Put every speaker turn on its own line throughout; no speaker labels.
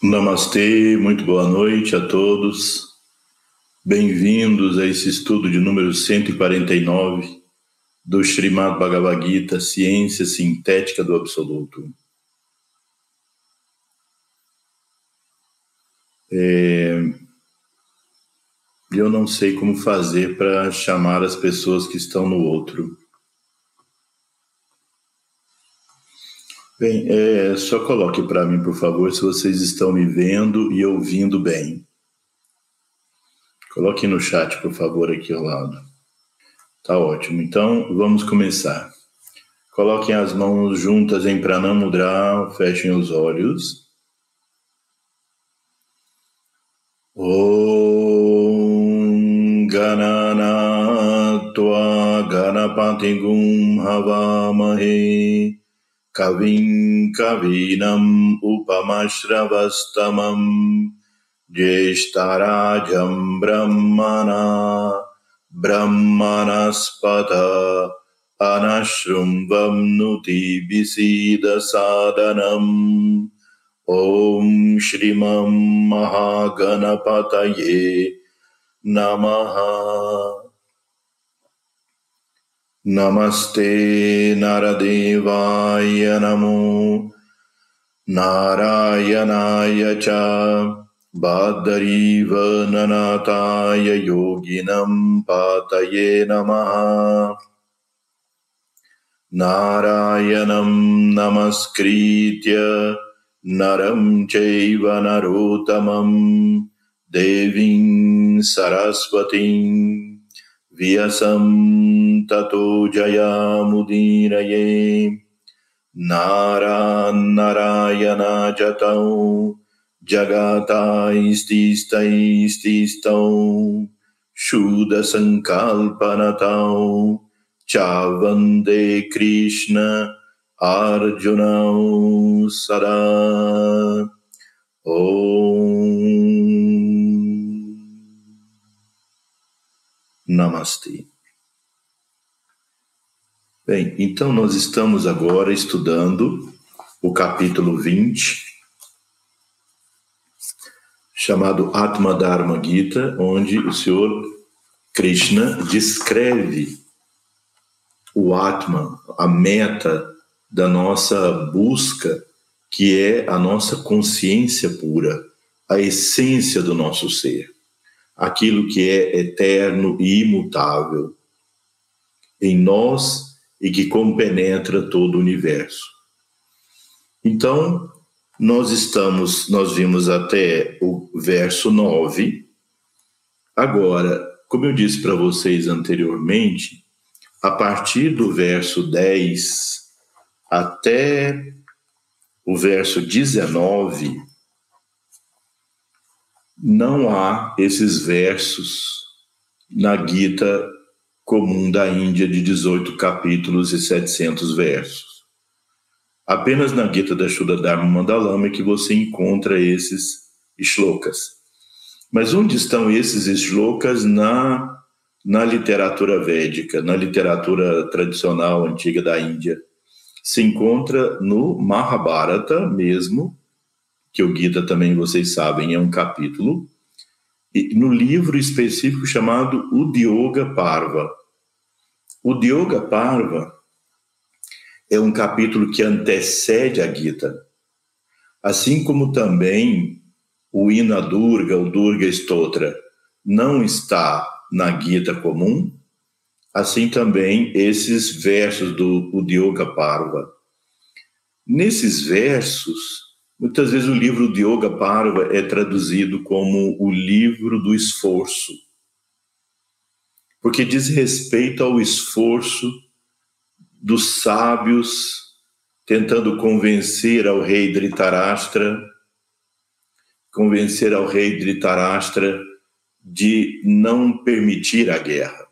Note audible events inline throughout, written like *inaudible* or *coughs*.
Namastê, muito boa noite a todos. Bem-vindos a esse estudo de número 149 do Srimad Bhagavad Gita, Ciência Sintética do Absoluto. É... Eu não sei como fazer para chamar as pessoas que estão no outro. Bem, é, só coloque para mim, por favor, se vocês estão me vendo e ouvindo bem. Coloque no chat, por favor, aqui ao lado. Tá ótimo. Então, vamos começar. Coloquem as mãos juntas em Pranamudra, fechem os olhos. Om Ganana Tua Ganapati Gum Havamahe कविं कवीनम् उपमश्रवस्तमम् ज्येष्ठराजम् ब्रह्मणा ब्रह्मणस्पत अनशृम्भं नुति विसीदसादनम्। ॐ श्रीमं महागणपतये नमः। नमस्ते नरदेवाय नमो। नारायणाय च बादरीव ननाताय योगिनम् पातये नमः। नारायणं नमस्कृत्य नरं चैव नरोत्तमं। देवीं सरस्वतीम् व्यसं ततो जयामुदीरये। नारान्नरायणाजतौ जगाताैस्तिस्तैस्तिस्तौ शूदसङ्कल्पनतौ चा वंदे कृष्ण आर्जुनौ सदा। ॐ Namastê. Bem, então nós estamos agora estudando o capítulo 20, chamado Atma Dharma Gita, onde o Senhor Krishna descreve o Atma, a meta da nossa busca, que é a nossa consciência pura, a essência do nosso ser aquilo que é eterno e imutável em nós e que compenetra todo o universo. Então, nós estamos, nós vimos até o verso 9. Agora, como eu disse para vocês anteriormente, a partir do verso 10 até o verso 19, não há esses versos na Gita comum da Índia de 18 capítulos e 700 versos. Apenas na Gita da Shuddha Dharma Mandalama é que você encontra esses shlokas. Mas onde estão esses shlokas na, na literatura védica, na literatura tradicional antiga da Índia? Se encontra no Mahabharata mesmo, que o Gita também vocês sabem é um capítulo, no livro específico chamado Udyoga Parva. O Udyoga Parva é um capítulo que antecede a Gita, assim como também o Ina Durga, o Durga Stotra, não está na Gita comum, assim também esses versos do Udyoga Parva. Nesses versos, Muitas vezes o livro de Yoga Parva é traduzido como o livro do esforço, porque diz respeito ao esforço dos sábios tentando convencer ao rei Dhritarashtra, convencer ao rei Dhritarashtra de não permitir a guerra.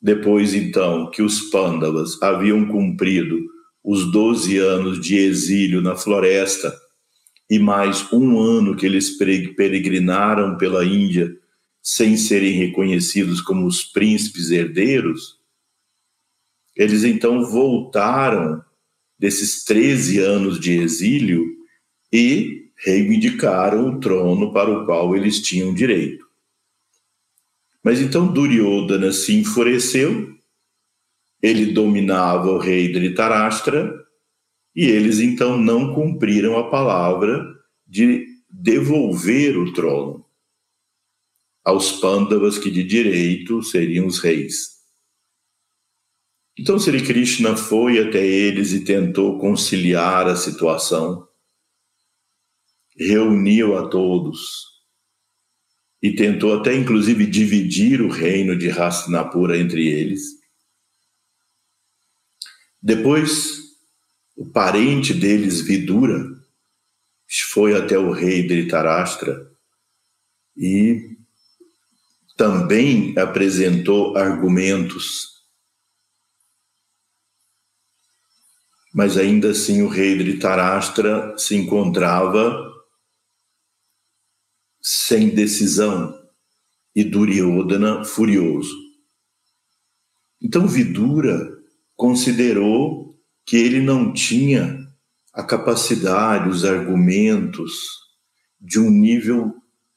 Depois, então, que os Pandavas haviam cumprido os 12 anos de exílio na floresta e mais um ano que eles peregrinaram pela Índia sem serem reconhecidos como os príncipes herdeiros, eles então voltaram desses 13 anos de exílio e reivindicaram o trono para o qual eles tinham direito. Mas então Duryodhana se enfureceu, ele dominava o rei Dhritarashtra, e eles então não cumpriram a palavra de devolver o trono aos Pandavas que de direito seriam os reis. Então Sri Krishna foi até eles e tentou conciliar a situação, reuniu a todos e tentou até inclusive dividir o reino de Hastinapura entre eles. Depois, o parente deles, Vidura, foi até o rei Dhritarashtra e também apresentou argumentos. Mas ainda assim o rei Dhritarashtra se encontrava sem decisão e Duryodhana furioso. Então Vidura considerou que ele não tinha a capacidade, os argumentos de um nível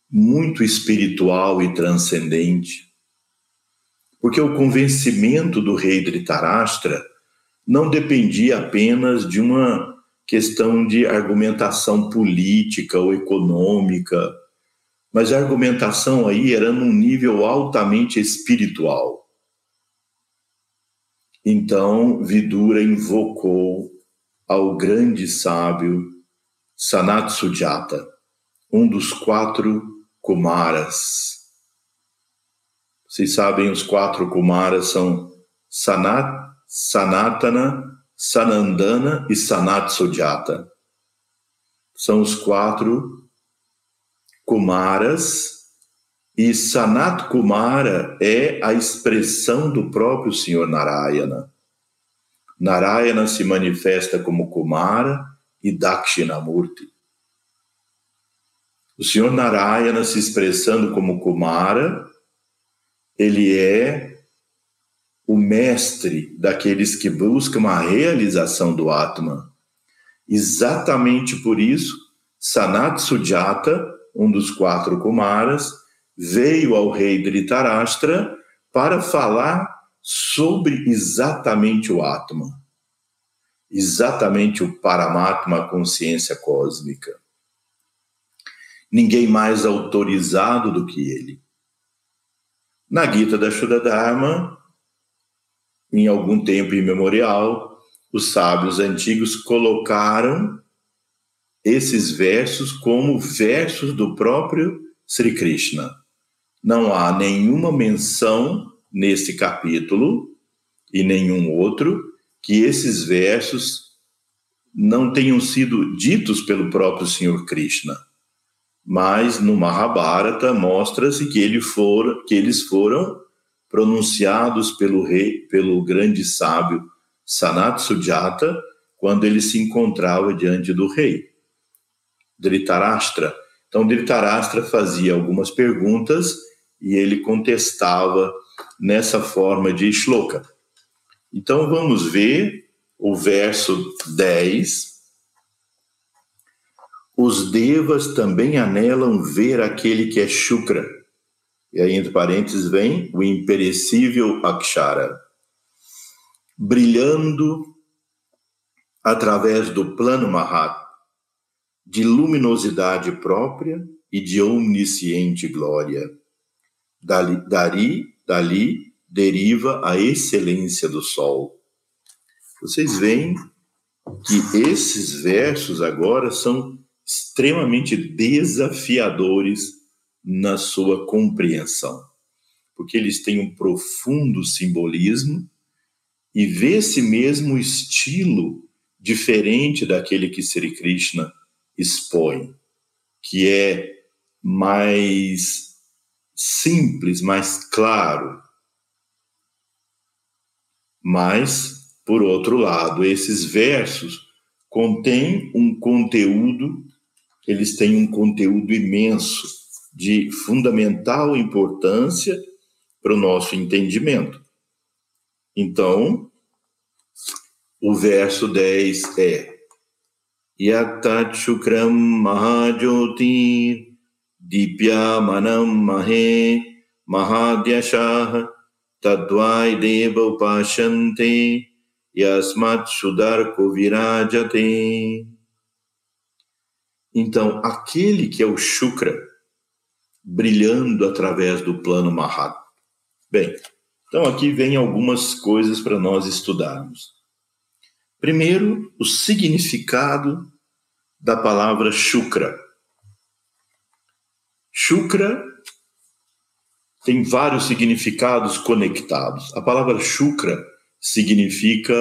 muito espiritual e transcendente. Porque o convencimento do rei Dhritarashtra não dependia apenas de uma questão de argumentação política ou econômica, mas a argumentação aí era num nível altamente espiritual. Então, Vidura invocou ao grande sábio Sanat Sujata, um dos quatro Kumaras. Vocês sabem, os quatro Kumaras são Sanat, Sanatana, Sanandana e Sanat Sujata. São os quatro Kumaras e Sanat Kumara é a expressão do próprio Senhor Narayana. Narayana se manifesta como Kumara e Dakshinamurti. O Senhor Narayana se expressando como Kumara, ele é o mestre daqueles que buscam a realização do Atman. Exatamente por isso, Sanat Sujata, um dos quatro Kumaras, veio ao rei Dhritarashtra para falar sobre exatamente o Atma, exatamente o Paramatma, a consciência cósmica. Ninguém mais autorizado do que ele. Na Gita da Shuddharma, em algum tempo imemorial, os sábios antigos colocaram esses versos como versos do próprio Sri Krishna não há nenhuma menção nesse capítulo e nenhum outro que esses versos não tenham sido ditos pelo próprio Senhor Krishna. Mas no Mahabharata mostra-se que, ele for, que eles foram pronunciados pelo rei, pelo grande sábio Sanat Sujata, quando ele se encontrava diante do rei Dhritarashtra. Então Dhritarashtra fazia algumas perguntas e ele contestava nessa forma de shloka. Então vamos ver o verso 10. Os devas também anelam ver aquele que é Shukra. E aí, entre parênteses, vem o imperecível Akshara. Brilhando através do plano Mahat, de luminosidade própria e de omnisciente glória Dali, dali, dali deriva a excelência do sol. Vocês veem que esses versos agora são extremamente desafiadores na sua compreensão, porque eles têm um profundo simbolismo e vê-se mesmo estilo diferente daquele que Sri Krishna expõe, que é mais simples, mais claro. Mas, por outro lado, esses versos contêm um conteúdo, eles têm um conteúdo imenso de fundamental importância para o nosso entendimento. Então, o verso 10 é: Yatat Dipyamanam Mahe Mahadyashah Tadvai Deva Upashante Yasmat Shudarko Virajate. Então, aquele que é o Shukra, brilhando através do plano Mahat. Bem, então aqui vem algumas coisas para nós estudarmos. Primeiro, o significado da palavra Shukra. Shukra tem vários significados conectados. A palavra Shukra significa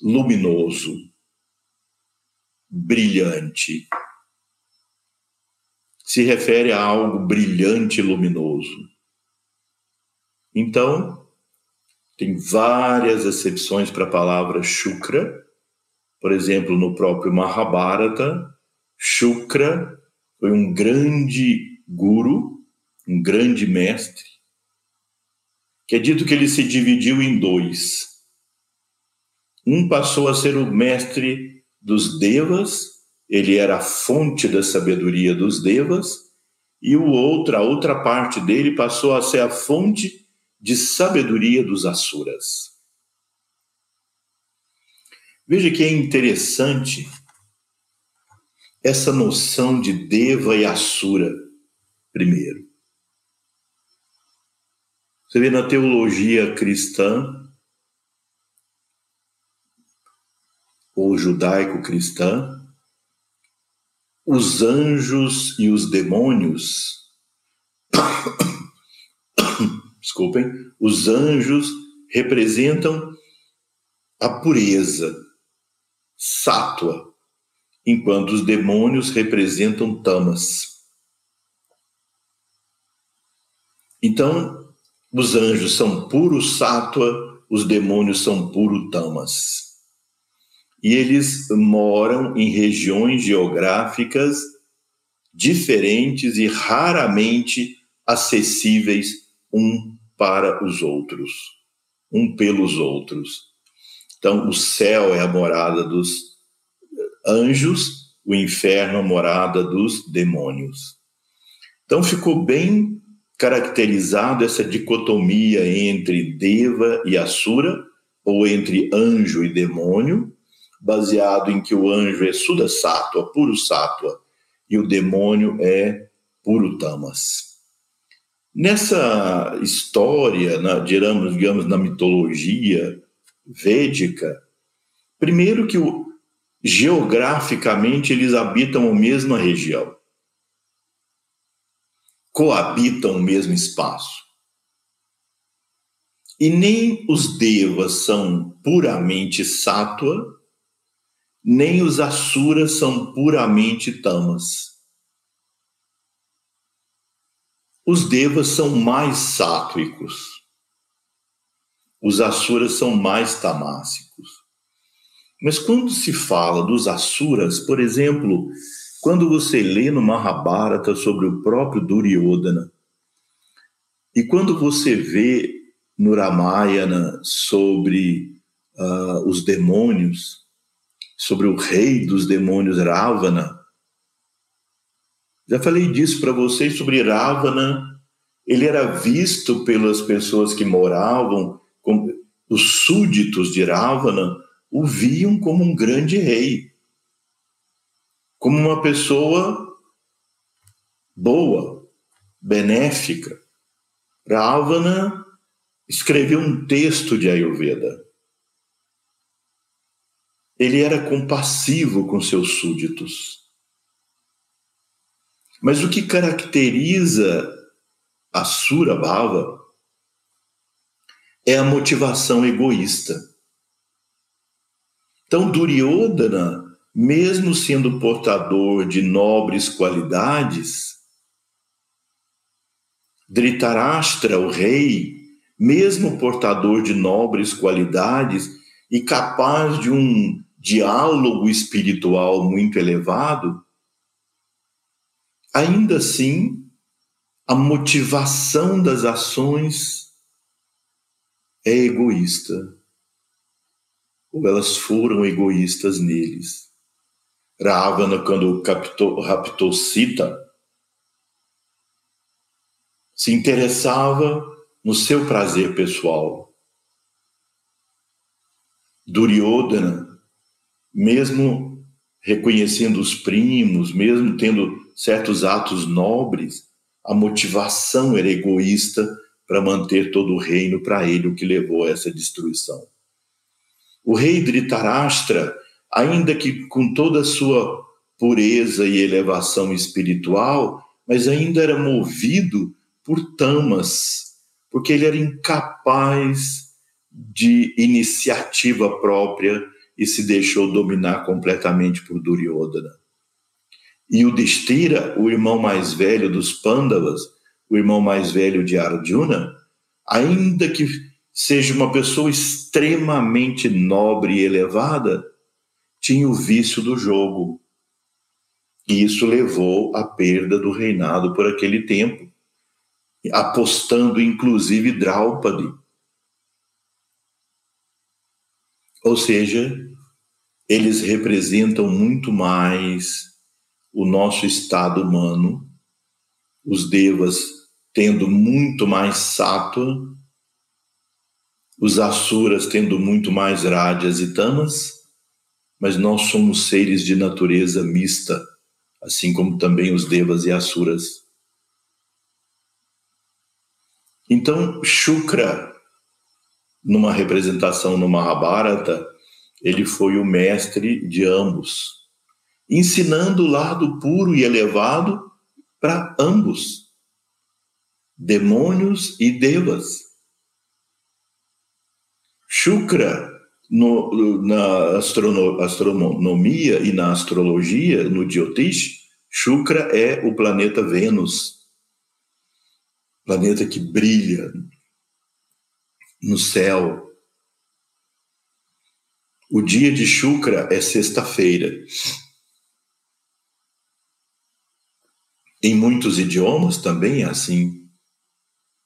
luminoso, brilhante. Se refere a algo brilhante e luminoso. Então, tem várias exceções para a palavra Shukra. Por exemplo, no próprio Mahabharata, Shukra foi um grande guru, um grande mestre, que é dito que ele se dividiu em dois. Um passou a ser o mestre dos devas, ele era a fonte da sabedoria dos devas, e o outro, a outra parte dele passou a ser a fonte de sabedoria dos Asuras. Veja que é interessante essa noção de Deva e Asura, primeiro. Você vê na teologia cristã, ou judaico-cristã, os anjos e os demônios, *coughs* desculpem, os anjos representam a pureza, sátua, enquanto os demônios representam tamas. Então, os anjos são puro sátua, os demônios são puro tamas. E eles moram em regiões geográficas diferentes e raramente acessíveis um para os outros, um pelos outros. Então, o céu é a morada dos anjos, o inferno a morada dos demônios. Então, ficou bem caracterizado essa dicotomia entre Deva e Asura, ou entre anjo e demônio, baseado em que o anjo é Suda Sattva, puro Sattva, e o demônio é puro Tamas. Nessa história, na, digamos, digamos, na mitologia védica, primeiro que o, geograficamente eles habitam a mesma região, coabitam o mesmo espaço. E nem os devas são puramente sátua, nem os asuras são puramente tamas. Os devas são mais sátvicos. Os asuras são mais tamássicos. Mas quando se fala dos asuras, por exemplo, quando você lê no Mahabharata sobre o próprio Duryodhana, e quando você vê no Ramayana sobre uh, os demônios, sobre o rei dos demônios Ravana, já falei disso para vocês sobre Ravana. Ele era visto pelas pessoas que moravam, os súditos de Ravana, o viam como um grande rei, como uma pessoa boa, benéfica. Ravana escreveu um texto de Ayurveda. Ele era compassivo com seus súditos. Mas o que caracteriza a Sura Bhava é a motivação egoísta. Então, Duryodhana, mesmo sendo portador de nobres qualidades, Dhritarashtra, o rei, mesmo portador de nobres qualidades e capaz de um diálogo espiritual muito elevado, ainda assim, a motivação das ações é egoísta, ou elas foram egoístas neles. Ravana, quando captou, raptou Sita, se interessava no seu prazer pessoal. Duryodhana, mesmo reconhecendo os primos, mesmo tendo certos atos nobres, a motivação era egoísta para manter todo o reino para ele, o que levou a essa destruição. O rei Dhritarashtra, ainda que com toda a sua pureza e elevação espiritual, mas ainda era movido por tamas, porque ele era incapaz de iniciativa própria e se deixou dominar completamente por Duryodhana. E o Destira, o irmão mais velho dos Pandavas, o irmão mais velho de Arjuna, ainda que seja uma pessoa extremamente nobre e elevada, tinha o vício do jogo. E isso levou à perda do reinado por aquele tempo, apostando inclusive Draupadi. Ou seja, eles representam muito mais o nosso estado humano, os devas tendo muito mais sattva, os asuras tendo muito mais rádias e tamas, mas nós somos seres de natureza mista, assim como também os devas e asuras. Então, Shukra, numa representação no Mahabharata, ele foi o mestre de ambos, ensinando o lado puro e elevado para ambos, demônios e devas. Shukra, no, na astrono, astronomia e na astrologia, no Jyotish, Shukra é o planeta Vênus planeta que brilha no céu. O dia de Shukra é sexta-feira. Em muitos idiomas também é assim.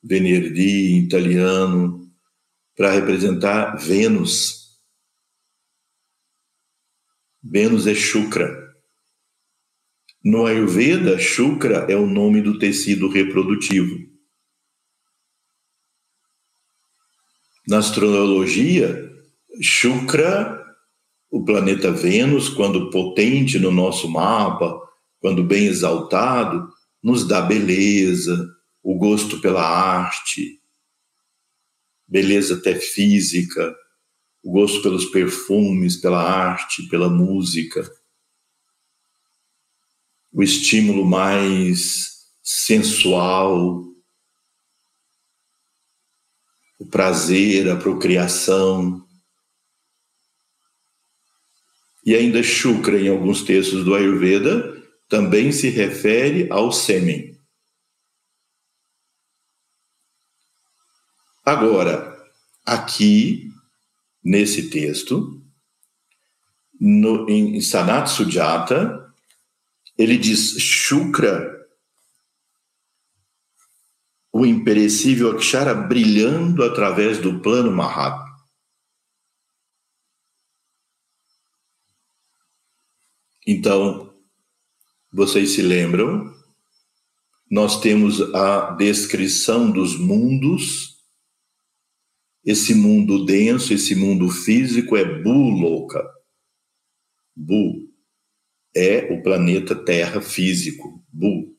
Venerdì, italiano, para representar Vênus. Vênus é Shukra. No Ayurveda, Shukra é o nome do tecido reprodutivo. Na astrologia, Shukra, o planeta Vênus, quando potente no nosso mapa, quando bem exaltado, nos dá beleza, o gosto pela arte, beleza até física, o gosto pelos perfumes, pela arte, pela música, o estímulo mais sensual, o prazer, a procriação. E ainda Shukra, em alguns textos do Ayurveda, também se refere ao sêmen. Agora, aqui, nesse texto, no, em Sanat Sujata, ele diz Shukra o imperecível Akshara brilhando através do plano Mahat. Então, vocês se lembram? Nós temos a descrição dos mundos. Esse mundo denso, esse mundo físico é Buloka. Bu é o planeta Terra físico, Bu.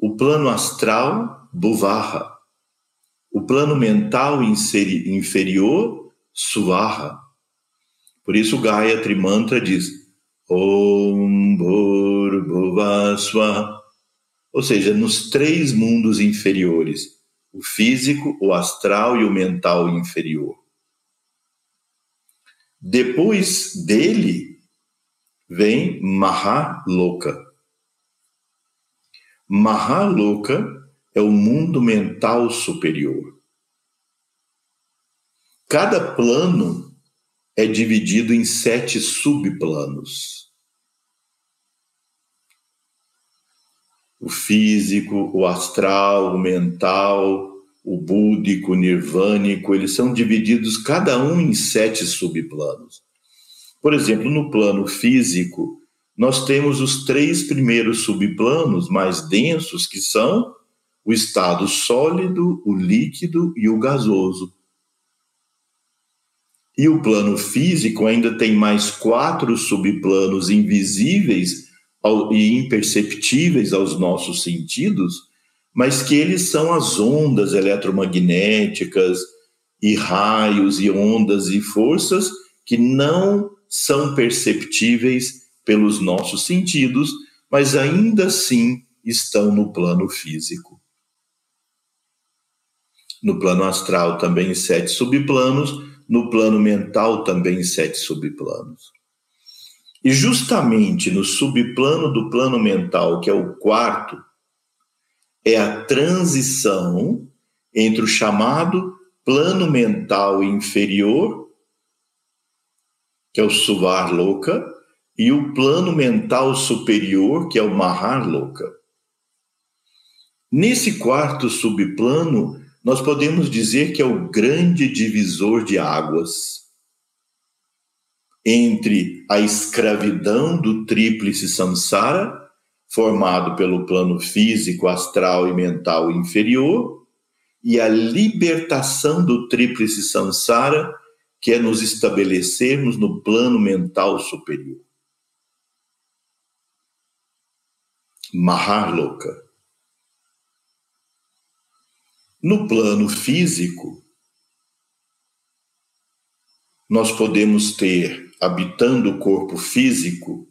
O plano astral Buvaha. O plano mental inferior, Suvaha. Por isso Gayatri Mantra diz Om Bhuvaswa. Ou seja, nos três mundos inferiores, o físico, o astral e o mental inferior. Depois dele vem Mahaloka. Mahaloka é o mundo mental superior. Cada plano é dividido em sete subplanos. O físico, o astral, o mental, o búdico, o nirvânico, eles são divididos cada um em sete subplanos. Por exemplo, no plano físico, nós temos os três primeiros subplanos mais densos, que são o estado sólido, o líquido e o gasoso. E o plano físico ainda tem mais quatro subplanos invisíveis e imperceptíveis aos nossos sentidos, mas que eles são as ondas eletromagnéticas e raios e ondas e forças que não são perceptíveis pelos nossos sentidos, mas ainda assim estão no plano físico. No plano astral também sete subplanos, no plano mental também sete subplanos. E justamente no subplano do plano mental, que é o quarto, é a transição entre o chamado plano mental inferior, que é o Suvar Loka, e o plano mental superior, que é o Mahar Loka. Nesse quarto subplano, nós podemos dizer que é o grande divisor de águas entre a escravidão do tríplice samsara, formado pelo plano físico, astral e mental inferior, e a libertação do tríplice samsara, que é nos estabelecermos no plano mental superior. Maharloka. No plano físico, nós podemos ter, habitando o corpo físico,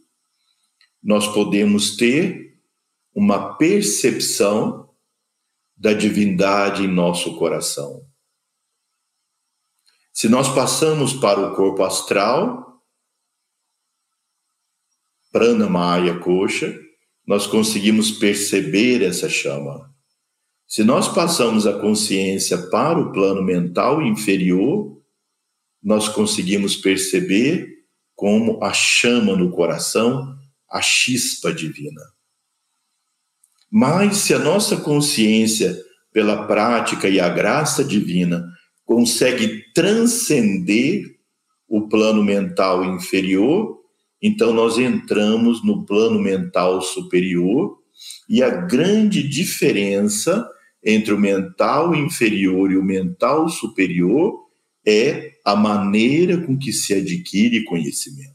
nós podemos ter uma percepção da divindade em nosso coração. Se nós passamos para o corpo astral, Prana Maya Kosha, nós conseguimos perceber essa chama. Se nós passamos a consciência para o plano mental inferior, nós conseguimos perceber como a chama no coração, a chispa divina. Mas se a nossa consciência, pela prática e a graça divina, consegue transcender o plano mental inferior, então nós entramos no plano mental superior e a grande diferença entre o mental inferior e o mental superior é a maneira com que se adquire conhecimento.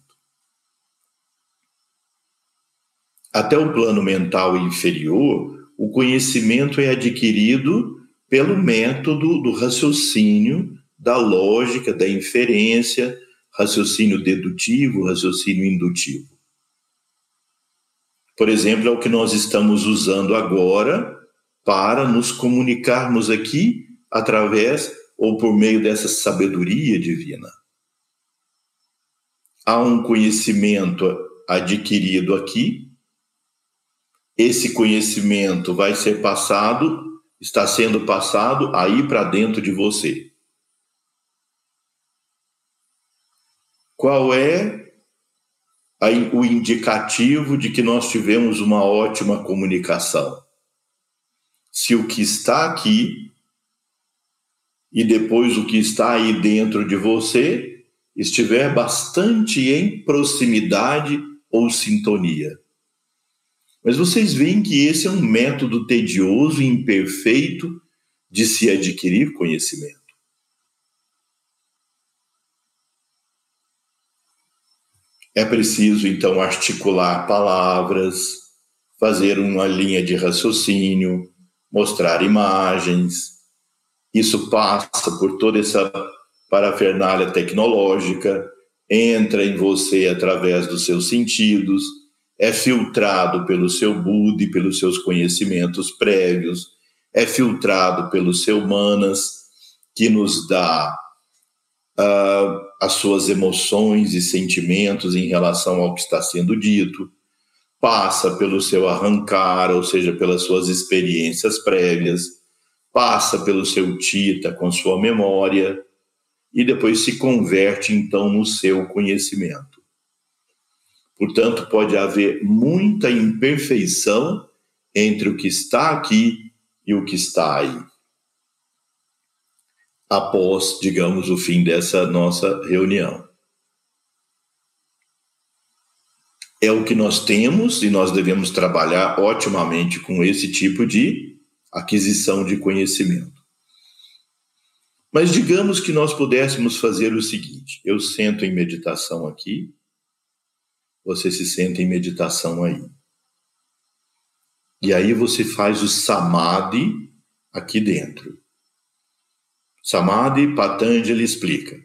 Até o plano mental inferior, o conhecimento é adquirido pelo método do raciocínio, da lógica, da inferência, raciocínio dedutivo, raciocínio indutivo. Por exemplo, é o que nós estamos usando agora para nos comunicarmos aqui através ou por meio dessa sabedoria divina. Há um conhecimento adquirido aqui, esse conhecimento vai ser passado, está sendo passado aí para dentro de você. Qual é o indicativo de que nós tivemos uma ótima comunicação? se o que está aqui e depois o que está aí dentro de você estiver bastante em proximidade ou sintonia. Mas vocês veem que esse é um método tedioso e imperfeito de se adquirir conhecimento. É preciso, então, articular palavras, fazer uma linha de raciocínio, mostrar imagens. Isso passa por toda essa parafernália tecnológica, entra em você através dos seus sentidos, é filtrado pelo seu Buda e pelos seus conhecimentos prévios, é filtrado pelo seu Manas, que nos dá uh, as suas emoções e sentimentos em relação ao que está sendo dito, passa pelo seu arrancar, ou seja, pelas suas experiências prévias, passa pelo seu tita com sua memória e depois se converte então no seu conhecimento. Portanto, pode haver muita imperfeição entre o que está aqui e o que está aí. Após, digamos, o fim dessa nossa reunião. é o que nós temos e nós devemos trabalhar otimamente com esse tipo de aquisição de conhecimento. Mas digamos que nós pudéssemos fazer o seguinte: eu sento em meditação aqui, você se senta em meditação aí. E aí você faz o samadhi aqui dentro. Samadhi, Patanjali explica.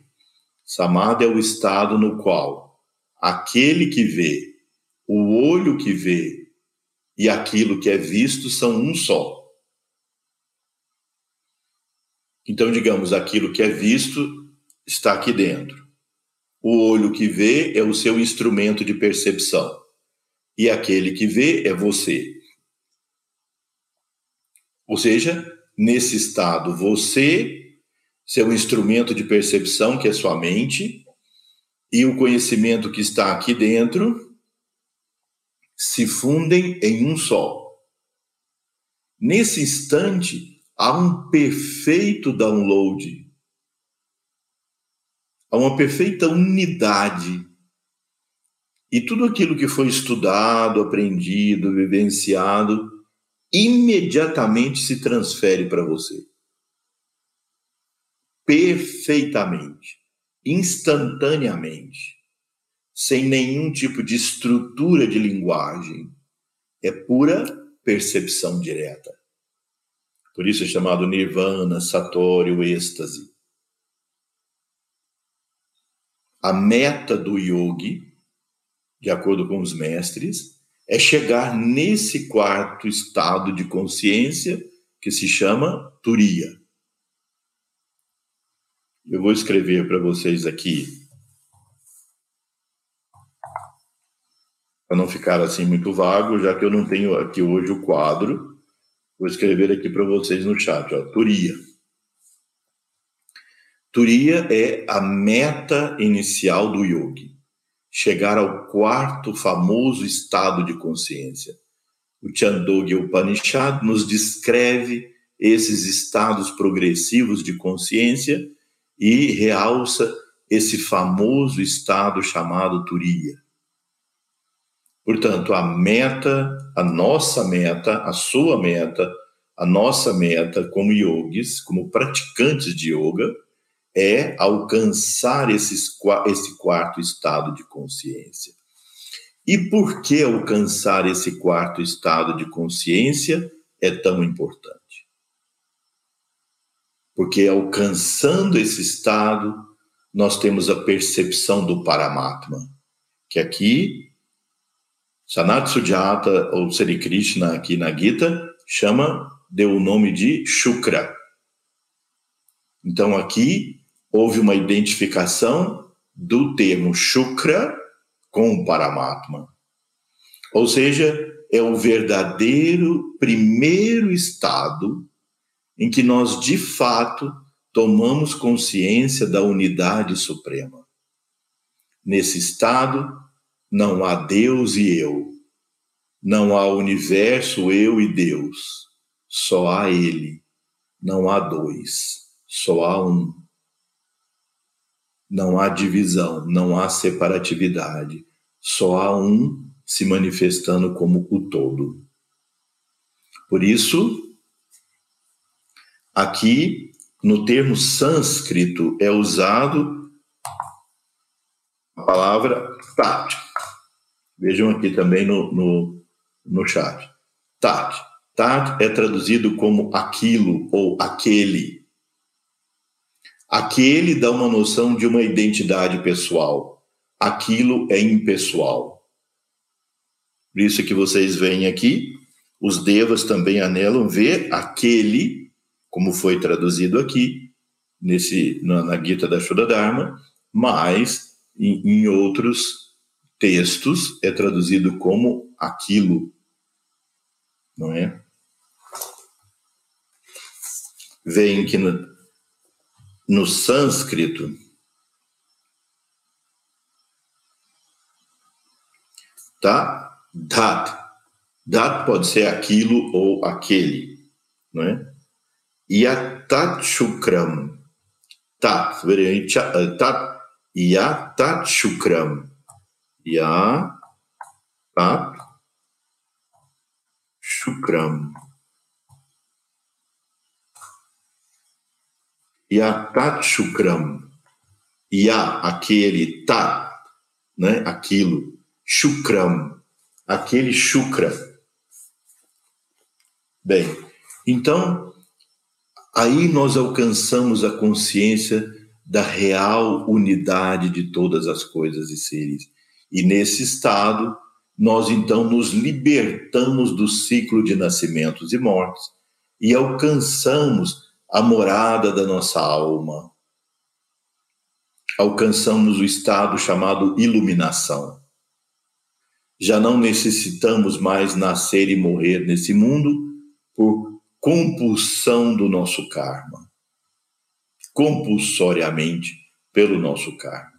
Samadhi é o estado no qual aquele que vê, o olho que vê e aquilo que é visto são um só. Então, digamos, aquilo que é visto está aqui dentro. O olho que vê é o seu instrumento de percepção. E aquele que vê é você. Ou seja, nesse estado, você, seu instrumento de percepção, que é sua mente, e o conhecimento que está aqui dentro se fundem em um só. Nesse instante, há um perfeito download, há uma perfeita unidade. E tudo aquilo que foi estudado, aprendido, vivenciado, imediatamente se transfere para você. Perfeitamente, instantaneamente, sem nenhum tipo de estrutura de linguagem. É pura percepção direta. Por isso é chamado nirvana, satori, o êxtase. A meta do yogi, de acordo com os mestres, é chegar nesse quarto estado de consciência que se chama Turiya. Eu vou escrever para vocês aqui, para não ficar assim muito vago, já que eu não tenho aqui hoje o quadro, vou escrever aqui para vocês no chat, ó, Turiya. Turiya é a meta inicial do yogi chegar ao quarto famoso estado de consciência. O Chandogya Upanishad nos descreve esses estados progressivos de consciência e realça esse famoso estado chamado Turiya. Portanto, a meta, a nossa meta, a sua meta, a nossa meta como yogis, como praticantes de yoga, é alcançar esses, esse quarto estado de consciência. E por que alcançar esse quarto estado de consciência é tão importante? Porque alcançando esse estado, nós temos a percepção do Paramatma, que aqui Sanat Sujata ou Sri Krishna aqui na Gita chama deu o nome de Shukra. Então aqui houve uma identificação do termo Shukra com o Paramatma. Ou seja, é o verdadeiro primeiro estado em que nós, de fato, tomamos consciência da unidade suprema. Nesse estado, não há Deus e eu, não há universo, eu e Deus, só há Ele, não há dois, só há um não há divisão, não há separatividade. Só há um se manifestando como o todo. Por isso, aqui no termo sânscrito é usado a palavra tat. Vejam aqui também no, no, no chat. Tat. Tat é traduzido como aquilo ou aquele. Aquele dá uma noção de uma identidade pessoal. Aquilo é impessoal. Por isso que vocês veem aqui, os devas também anelam ver aquele, como foi traduzido aqui, nesse, na, na Gita da Shuddha Dharma, mas em, em outros textos é traduzido como aquilo, não é? Veem que no sânscrito, tá? Dat. Dat pode ser aquilo ou aquele, não é? Yatachukram. Tat, tat, yatachukram. Ya, Tat Shukram. Yatat Shukram. Ya, aquele, ta, né, aquilo. Shukram, aquele Shukra. Bem, então, aí nós alcançamos a consciência da real unidade de todas as coisas e seres. E nesse estado, nós então nos libertamos do ciclo de nascimentos e mortes e alcançamos a morada da nossa alma. Alcançamos o estado chamado iluminação. Já não necessitamos mais nascer e morrer nesse mundo por compulsão do nosso karma, compulsoriamente pelo nosso karma.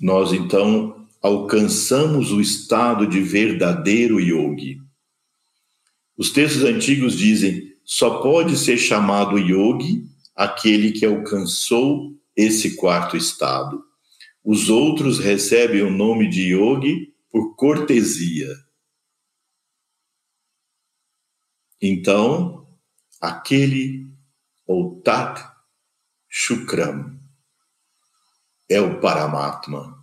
Nós então alcançamos o estado de verdadeiro yogi. Os textos antigos dizem: só pode ser chamado yogi aquele que alcançou esse quarto estado. Os outros recebem o nome de yogi por cortesia. Então, aquele ou Tat Shukram é o Paramatma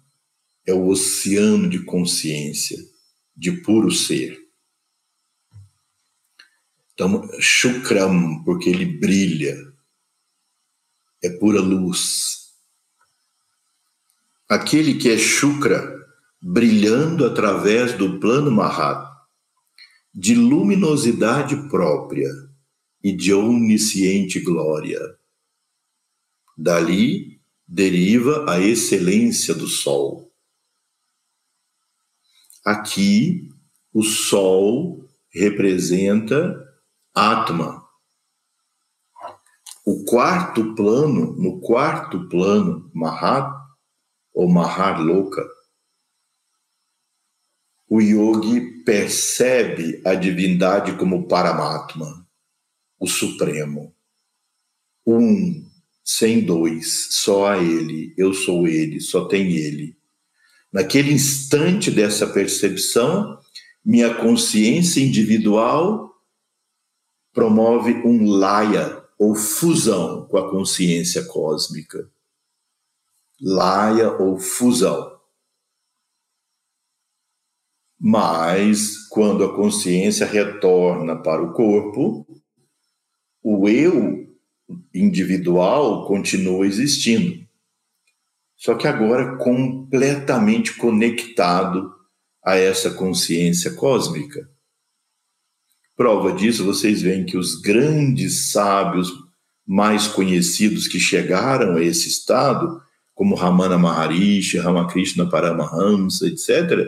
é o oceano de consciência, de puro ser. Então, Shukram, porque ele brilha, é pura luz. Aquele que é Shukra, brilhando através do plano Mahat, de luminosidade própria e de onisciente glória. Dali deriva a excelência do Sol. Aqui, o Sol representa Atma. O quarto plano, no quarto plano, Mahat, ou Mahar Loka, o yogi percebe a divindade como Paramatma, o Supremo. Um, sem dois, só a Ele, eu sou Ele, só tem Ele. Naquele instante dessa percepção, minha consciência individual promove um laia ou fusão com a consciência cósmica. Laia ou fusão. Mas, quando a consciência retorna para o corpo, o eu individual continua existindo só que agora completamente conectado a essa consciência cósmica. Prova disso, vocês veem que os grandes sábios mais conhecidos que chegaram a esse estado, como Ramana Maharishi, Ramakrishna Paramahamsa, etc.,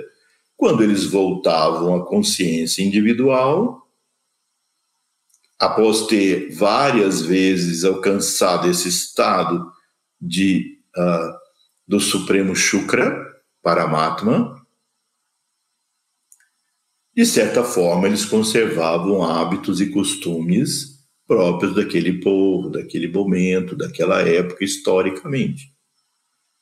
quando eles voltavam à consciência individual, após ter várias vezes alcançado esse estado de uh, do Supremo Shukra, Paramatma, de certa forma eles conservavam hábitos e costumes próprios daquele povo, daquele momento, daquela época historicamente.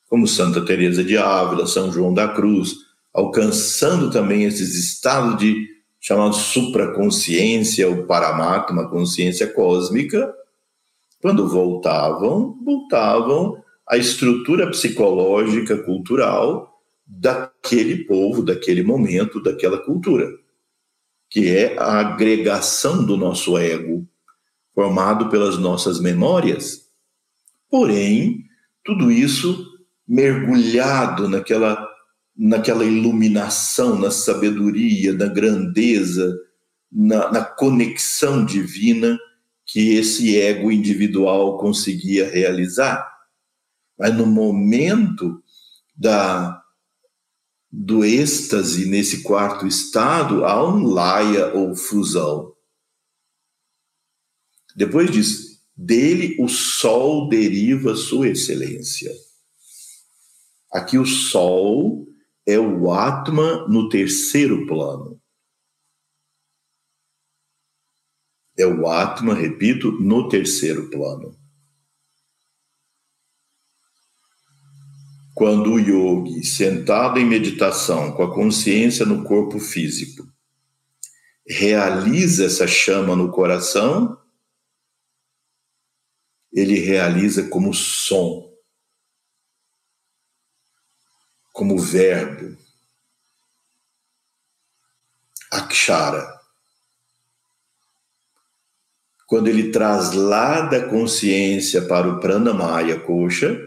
Como Santa Teresa de Ávila, São João da Cruz, alcançando também esses estados de chamado supraconsciência ou paramatma, consciência cósmica, quando voltavam, voltavam a estrutura psicológica, cultural daquele povo, daquele momento, daquela cultura, que é a agregação do nosso ego, formado pelas nossas memórias. Porém, tudo isso mergulhado naquela naquela iluminação, na sabedoria, na grandeza, na, na conexão divina que esse ego individual conseguia realizar. Mas no momento da do êxtase nesse quarto estado, há um laia ou fusão. Depois diz, dele o sol deriva sua excelência. Aqui o sol é o Atma no terceiro plano. É o Atma, repito, no terceiro plano. quando o yogi, sentado em meditação, com a consciência no corpo físico, realiza essa chama no coração, ele realiza como som, como verbo, akshara. Quando ele traslada a consciência para o pranamaya kosha,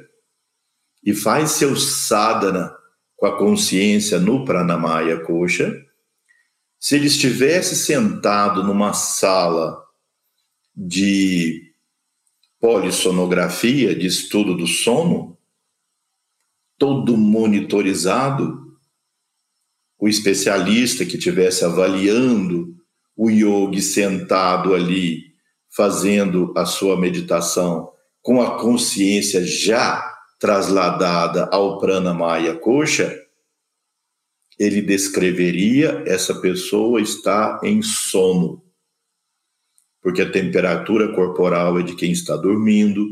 e faz seu sadhana com a consciência no pranamaya kosha, se ele estivesse sentado numa sala de polissonografia, de estudo do sono, todo monitorizado, o especialista que estivesse avaliando o yogi sentado ali, fazendo a sua meditação com a consciência já trasladada ao prana maya coxa, ele descreveria essa pessoa está em sono, porque a temperatura corporal é de quem está dormindo,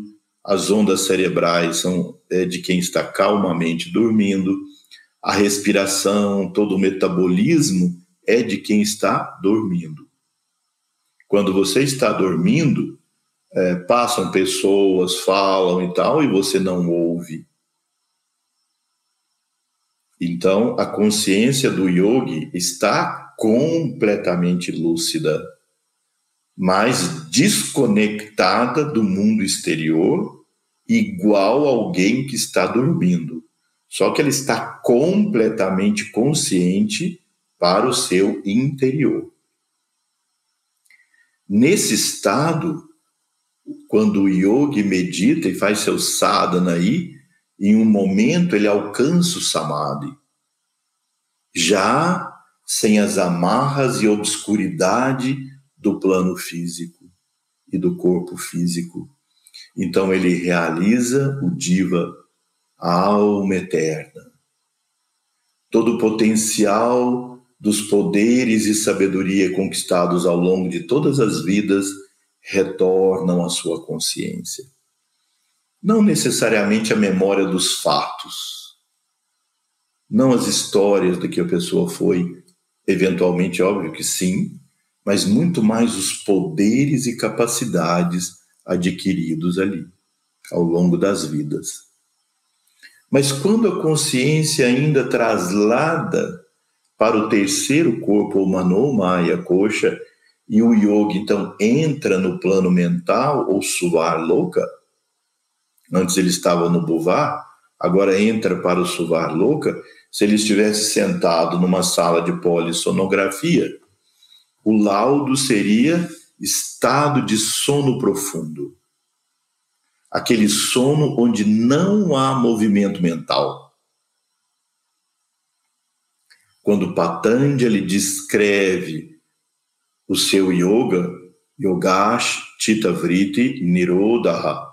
as ondas cerebrais são é de quem está calmamente dormindo, a respiração, todo o metabolismo é de quem está dormindo. Quando você está dormindo, é, passam pessoas, falam e tal, e você não ouve. Então, a consciência do yogi está completamente lúcida, mas desconectada do mundo exterior, igual alguém que está dormindo. Só que ela está completamente consciente para o seu interior. Nesse estado, quando o yogi medita e faz seu sadhana aí, em um momento ele alcança o samadhi. Já sem as amarras e obscuridade do plano físico e do corpo físico. Então ele realiza o diva, a alma eterna. Todo o potencial dos poderes e sabedoria conquistados ao longo de todas as vidas retornam à sua consciência. Não necessariamente a memória dos fatos, não as histórias do que a pessoa foi, eventualmente, óbvio que sim, mas muito mais os poderes e capacidades adquiridos ali, ao longo das vidas. Mas quando a consciência ainda traslada para o terceiro corpo, o Manomaya, coxa, e o yoga então entra no plano mental ou suvar louca, antes ele estava no buvar, agora entra para o suvar louca, se ele estivesse sentado numa sala de polissonografia, o laudo seria estado de sono profundo. Aquele sono onde não há movimento mental. Quando Patanjali descreve o seu yoga, yogash chitta vritti nirodha.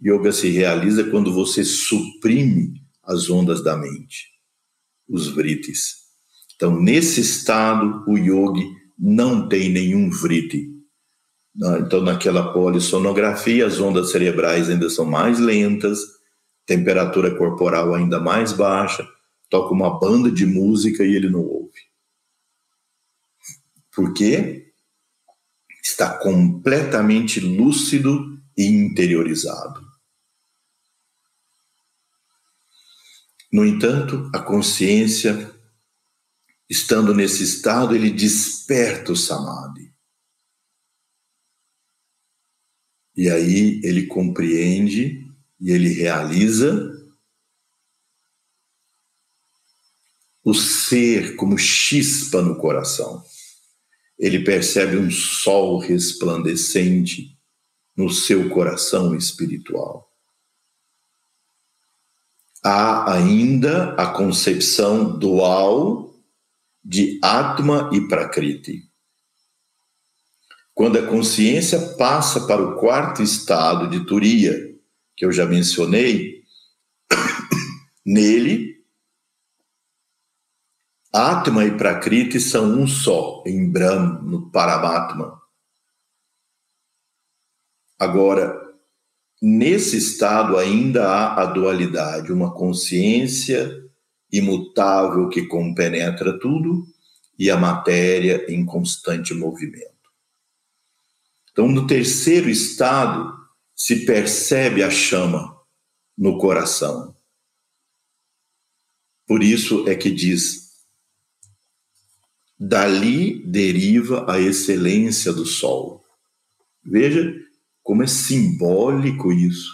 Yoga se realiza quando você suprime as ondas da mente, os vrittis. Então, nesse estado, o yogi não tem nenhum vritti. Então, naquela polissonografia, as ondas cerebrais ainda são mais lentas, temperatura corporal ainda mais baixa, toca uma banda de música e ele não ouve porque está completamente lúcido e interiorizado. No entanto, a consciência, estando nesse estado, ele desperta o samadhi. E aí ele compreende e ele realiza o ser como chispa no coração ele percebe um sol resplandecente no seu coração espiritual. Há ainda a concepção dual de Atma e Prakriti. Quando a consciência passa para o quarto estado de Turiya, que eu já mencionei, *coughs* nele Atma e Prakriti são um só, em Brahm, no Paramatma. Agora, nesse estado ainda há a dualidade, uma consciência imutável que compenetra tudo e a matéria em constante movimento. Então, no terceiro estado, se percebe a chama no coração. Por isso é que diz: dali deriva a excelência do sol. Veja como é simbólico isso,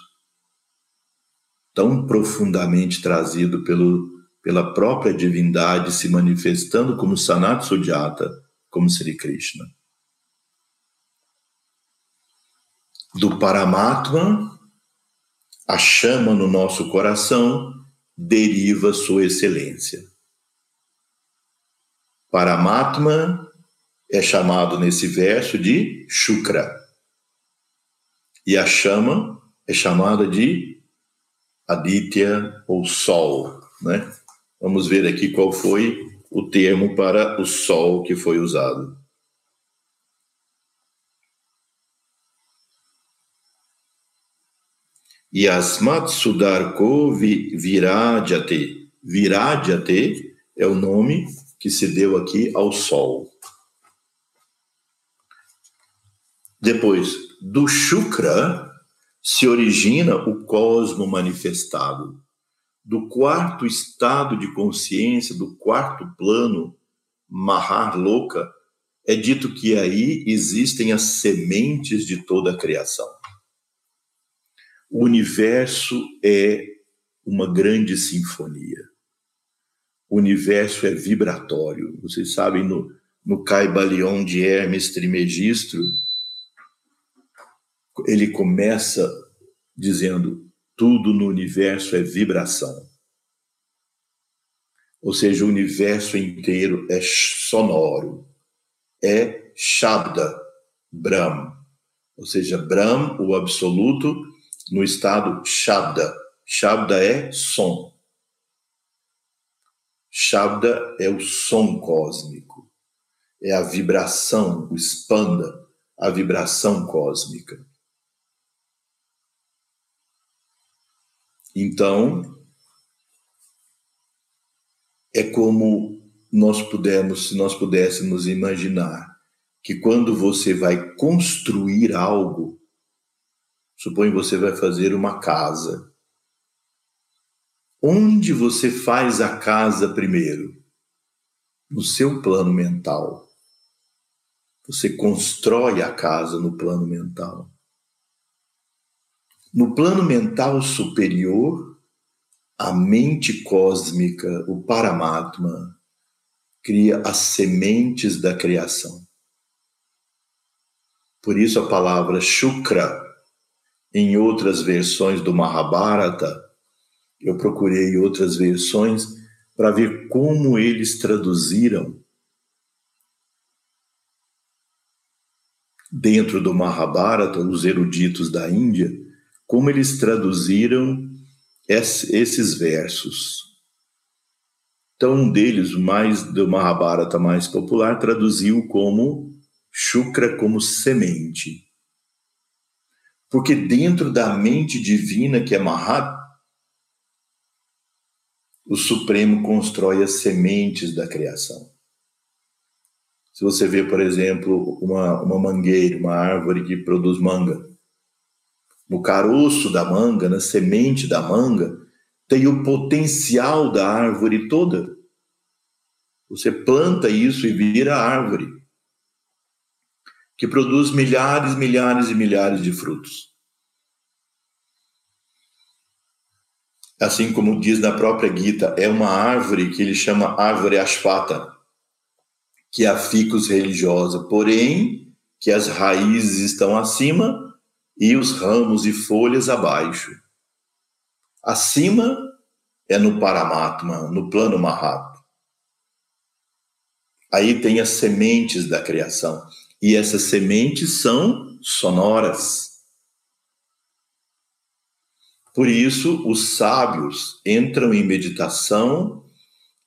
tão profundamente trazido pelo, pela própria divindade se manifestando como Sanat Sujata, como Sri Krishna. Do Paramatma, a chama no nosso coração deriva sua excelência. Paramatma é chamado nesse verso de Shukra. E a chama é chamada de Aditya ou Sol, né? Vamos ver aqui qual foi o termo para o Sol que foi usado. Yasmat Sudarko Virajate. Virajate é o nome que se deu aqui ao Sol. Depois, do Shukra se origina o cosmo manifestado. Do quarto estado de consciência, do quarto plano, Mahar Loka, é dito que aí existem as sementes de toda a criação. O universo é uma grande sinfonia. O universo é vibratório. Vocês sabem, no, no Caibalion de Hermes Trimegistro, ele começa dizendo: tudo no universo é vibração. Ou seja, o universo inteiro é sonoro, é Shabda, Brahm. Ou seja, Brahm, o absoluto, no estado Shabda. Shabda é som. Shabda é o som cósmico, é a vibração, o expanda, a vibração cósmica. Então, é como nós pudemos, se nós pudéssemos imaginar que quando você vai construir algo, supõe você vai fazer uma casa. Onde você faz a casa primeiro? No seu plano mental. Você constrói a casa no plano mental. No plano mental superior, a mente cósmica, o Paramatma, cria as sementes da criação. Por isso a palavra Shukra, em outras versões do Mahabharata, eu procurei outras versões para ver como eles traduziram dentro do Mahabharata, os eruditos da Índia, como eles traduziram esses versos. Então, um deles, mais do Mahabharata mais popular, traduziu como Shukra como semente. Porque dentro da mente divina que é Mahat, o Supremo constrói as sementes da criação. Se você vê, por exemplo, uma, uma mangueira, uma árvore que produz manga, no caroço da manga, na semente da manga, tem o potencial da árvore toda. Você planta isso e vira árvore, que produz milhares, milhares e milhares de frutos. Assim como diz na própria Gita, é uma árvore que ele chama árvore asfata, que é a ficus religiosa, porém que as raízes estão acima e os ramos e folhas abaixo. Acima é no Paramatma, no plano Mahat. Aí tem as sementes da criação. E essas sementes são sonoras. Por isso, os sábios entram em meditação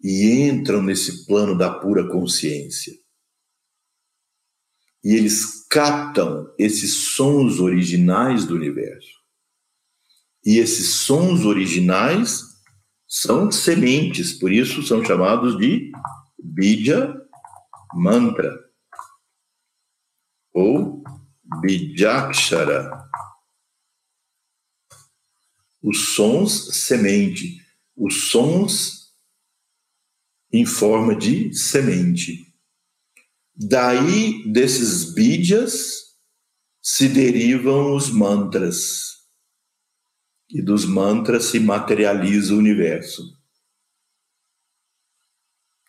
e entram nesse plano da pura consciência e eles captam esses sons originais do universo. E esses sons originais são sementes, por isso são chamados de Bija Mantra ou Bijakshara. Os sons semente, os sons em forma de semente. Daí, desses bidjas, se derivam os mantras. E dos mantras se materializa o universo.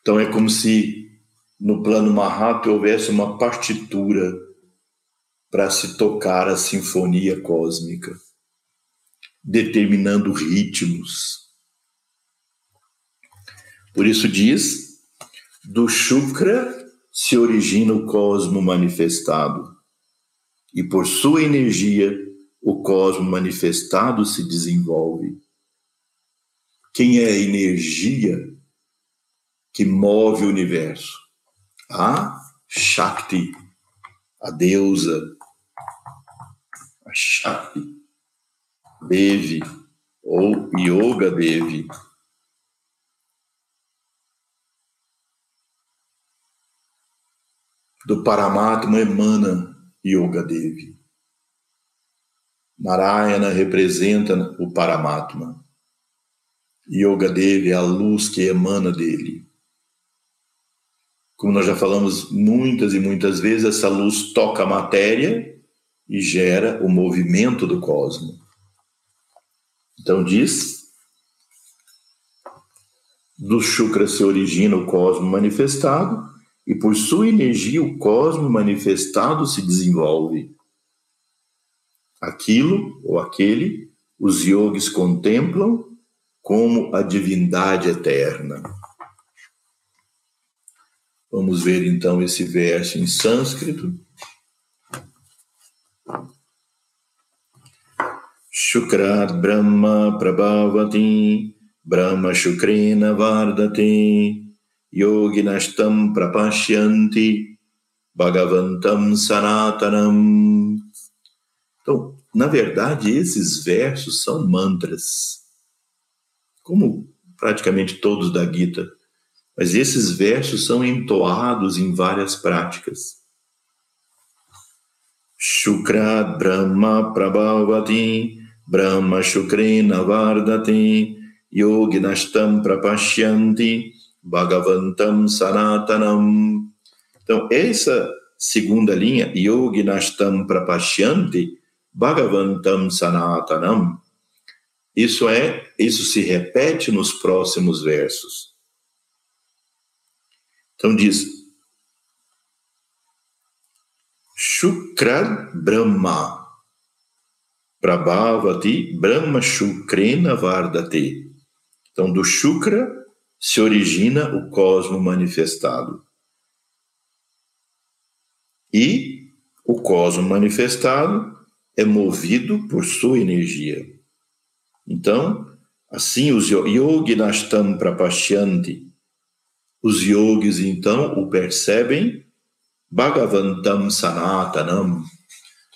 Então é como se no plano Mahatma houvesse uma partitura para se tocar a sinfonia cósmica, determinando ritmos. Por isso diz: do Shukra se origina o cosmo manifestado e por sua energia o cosmo manifestado se desenvolve. Quem é a energia que move o universo? A Shakti, a deusa, a Shakti, Devi ou Yoga Devi. Do Paramatma emana Yoga Devi. Narayana representa o Paramatma. Yoga Devi é a luz que emana dele. Como nós já falamos muitas e muitas vezes, essa luz toca a matéria e gera o movimento do cosmo. Então diz: do Shukra se origina o cosmo manifestado, e por sua energia o cosmo manifestado se desenvolve. Aquilo ou aquele os yogis contemplam como a divindade eterna. Vamos ver então esse verso em sânscrito. Shukrat Brahma Prabhavati Brahma Shukrena Vardati yoginashtam prapashyanti bhagavantam sanatanam. Então, na verdade, esses versos são mantras, como praticamente todos da Gita, mas esses versos são entoados em várias práticas. Shukra Brahma Prabhavati Brahma Shukrena Vardati Yoginashtam Prapashyanti Bhagavantam Sanatanam. Então, essa segunda linha, Yoginashtam Prapashyanti, Bhagavantam Sanatanam, isso é, isso se repete nos próximos versos. Então diz Shukra Brahma Prabhavati Brahma Shukrena Vardate. Então do Shukra se origina o cosmo manifestado. E o cosmo manifestado é movido por sua energia. Então, assim os yoginashtam prapashyanti, os yogis então o percebem Bhagavantam Sanatanam.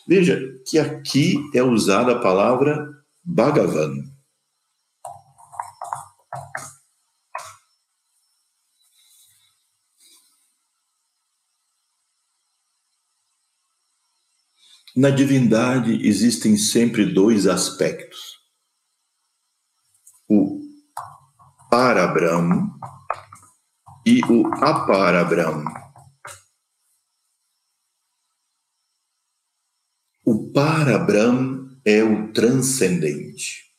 Veja que aqui é usada a palavra Bhagavan. Na divindade existem sempre dois aspectos. O Parabrahma e o Aparabrahma. O Parabrahma é o transcendente.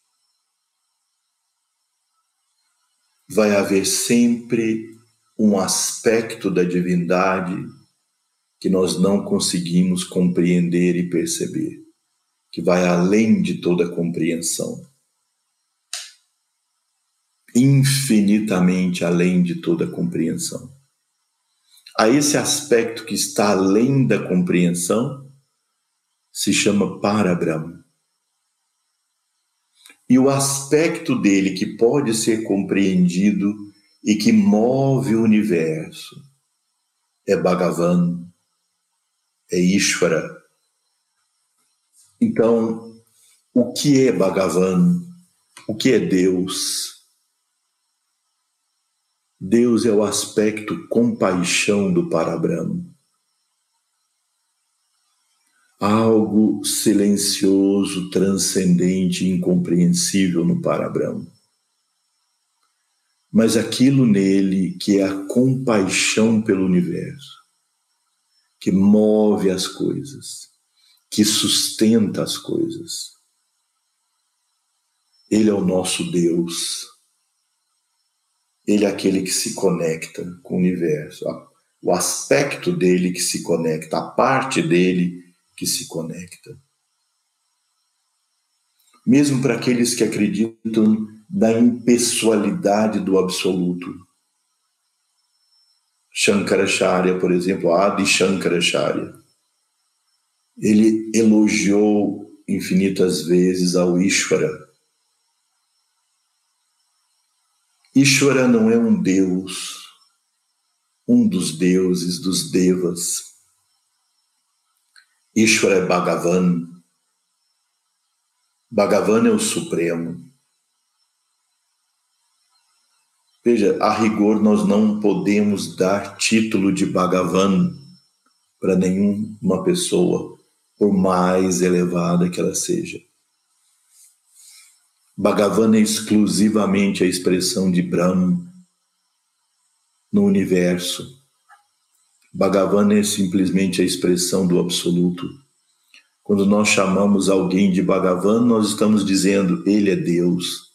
Vai haver sempre um aspecto da divindade que nós não conseguimos compreender e perceber, que vai além de toda compreensão. Infinitamente além de toda compreensão. A esse aspecto que está além da compreensão se chama Parabrahma. E o aspecto dele que pode ser compreendido e que move o universo é Bhagavan, é Ishvara. Então, o que é Bhagavan, o que é Deus. Deus é o aspecto compaixão do Parabrahma. Algo silencioso, transcendente, incompreensível no Parabrahma. Mas aquilo nele que é a compaixão pelo universo, que move as coisas, que sustenta as coisas. Ele é o nosso Deus. Ele é aquele que se conecta com o universo. O aspecto dele que se conecta, a parte dele que se conecta. Mesmo para aqueles que acreditam na impessoalidade do absoluto. Shankaracharya, por exemplo, Adi Shankaracharya, ele elogiou infinitas vezes ao Ishvara. Ishvara não é um deus, um dos deuses dos devas. Ishvara é Bhagavan. Bhagavan é o Supremo. Veja, a rigor nós não podemos dar título de Bhagavan para nenhuma pessoa, por mais elevada que ela seja. Bhagavan é exclusivamente a expressão de Brahma no universo. Bhagavan é simplesmente a expressão do absoluto. Quando nós chamamos alguém de Bhagavan, nós estamos dizendo ele é Deus.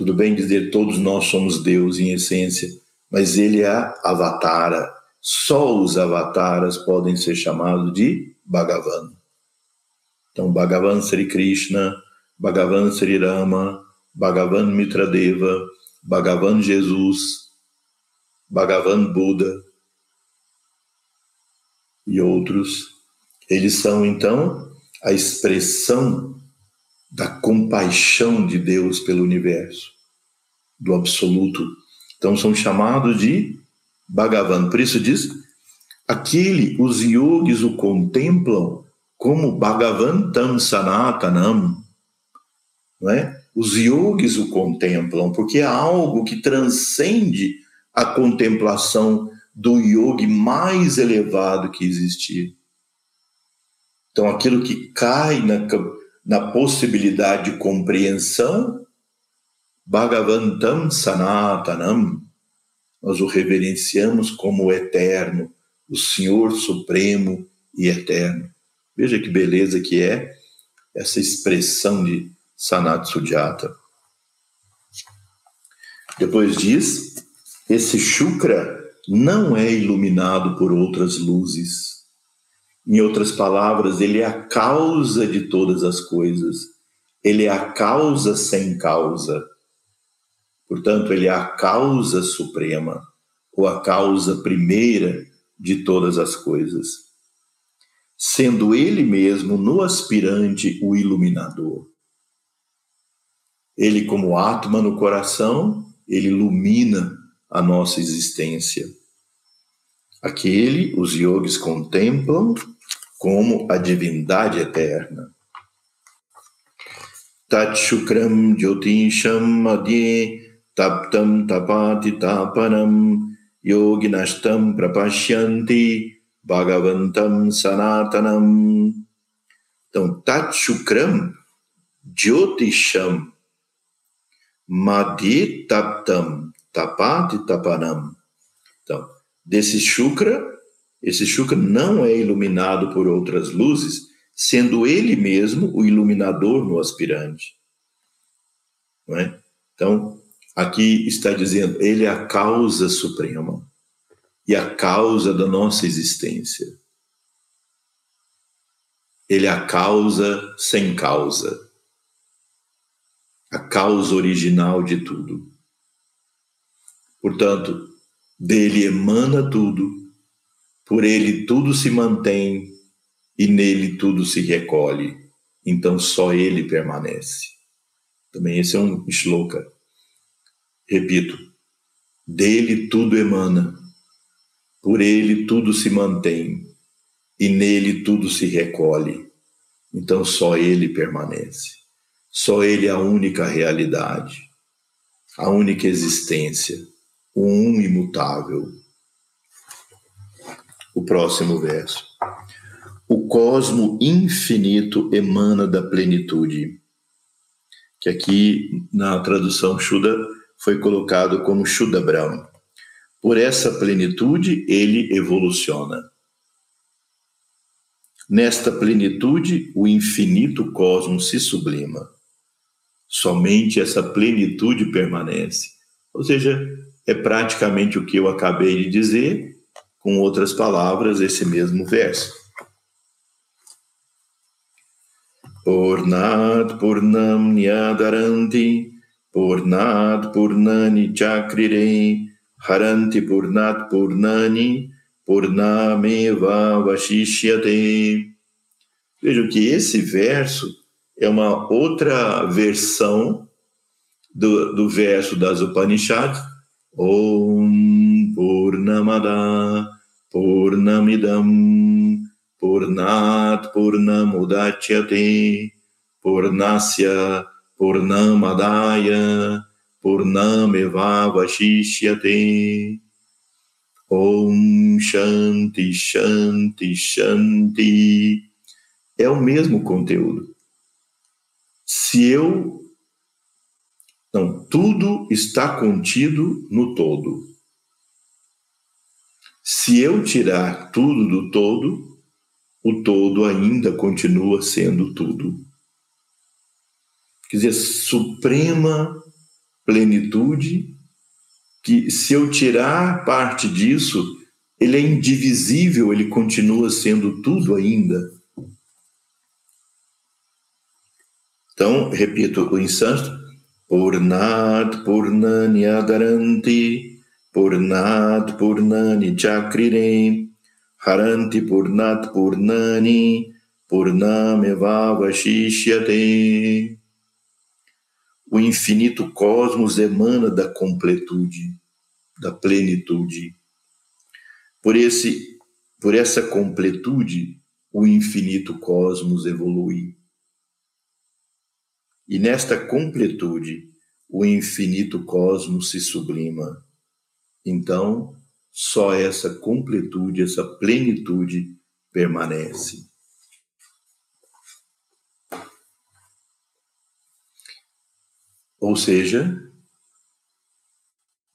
Tudo bem dizer todos nós somos Deus em essência, mas ele é avatara. Só os avataras podem ser chamados de Bhagavan. Então, Bhagavan Sri Krishna, Bhagavan Sri Rama, Bhagavan Mitradeva, Bhagavan Jesus, Bhagavan Buda e outros, eles são então a expressão da compaixão de Deus pelo universo, do absoluto. Então são chamados de Bhagavan. Por isso diz, aquele, os yogis o contemplam como Bhagavantam Sanatanam, não é? Os yogis o contemplam porque é algo que transcende a contemplação do yogi mais elevado que existir. Então, aquilo que cai na, na possibilidade de compreensão, Bhagavantam Sanatanam, nós o reverenciamos como o eterno, o Senhor Supremo e Eterno. Veja que beleza que é essa expressão de Sanat Sujata. Depois diz, esse Shukra não é iluminado por outras luzes em outras palavras, ele é a causa de todas as coisas. Ele é a causa sem causa. Portanto, ele é a causa suprema, ou a causa primeira de todas as coisas. Sendo ele mesmo no aspirante o iluminador. Ele, como Atma no coração, ele ilumina a nossa existência. Aquele os yogis contemplam como a divindade eterna. Tatshukram Jyotisham Adye Taptam Tapati Tapanam Yoginashtam Prapashyanti Bhagavantam Sanatanam. Então, Tatshukram Jyotisham Madhi Taptam Tapati Tapanam. Desse Shukra esse Shukra não é iluminado por outras luzes, sendo ele mesmo o iluminador no aspirante. Não é? Então, aqui está dizendo, ele é a causa suprema e a causa da nossa existência. Ele é a causa sem causa, a causa original de tudo. Portanto, dele emana tudo por ele tudo se mantém e nele tudo se recolhe. Então só ele permanece. Também esse é um shloka. Repito, dele tudo emana, por ele tudo se mantém e nele tudo se recolhe. Então só ele permanece. Só Ele é a única realidade, a única existência, o um imutável. O próximo verso. O cosmo infinito emana da plenitude, que aqui na tradução Shuddha foi colocado como Shuddha Brahma. Por essa plenitude, ele evoluciona. Nesta plenitude, o infinito cosmos se sublima. Somente essa plenitude permanece. Ou seja, é praticamente o que eu acabei de dizer, com outras palavras, esse mesmo verso. Purnat Purnam Nyadaranti Purnat Purnani Chakrire Haranti Purnat Purnani Purnameva Vashishyate. Vejam que esse verso é uma outra versão do, do verso das Upanishads. Om Purnamada Purnamidam Purnat Purnamudachyate Purnasya Purnamadaya Purnameva Vashishyate Om Shanti Shanti Shanti é o mesmo conteúdo. Se eu não, tudo está contido no todo. Se eu tirar tudo do todo, o todo ainda continua sendo tudo. Quer dizer, suprema plenitude, que se eu tirar parte disso, ele é indivisível, ele continua sendo tudo ainda. Então, repito o instante. Purnat Purnanyadaranti Purnat Purnani Chakrire Haranti Purnat Purnani Purnameva Vashishyate o infinito cosmos emana da completude, da plenitude. Por esse por essa completude, o infinito cosmos evolui. E nesta completude, o infinito cosmos se sublima. Então, só essa completude, essa plenitude permanece. Ou seja,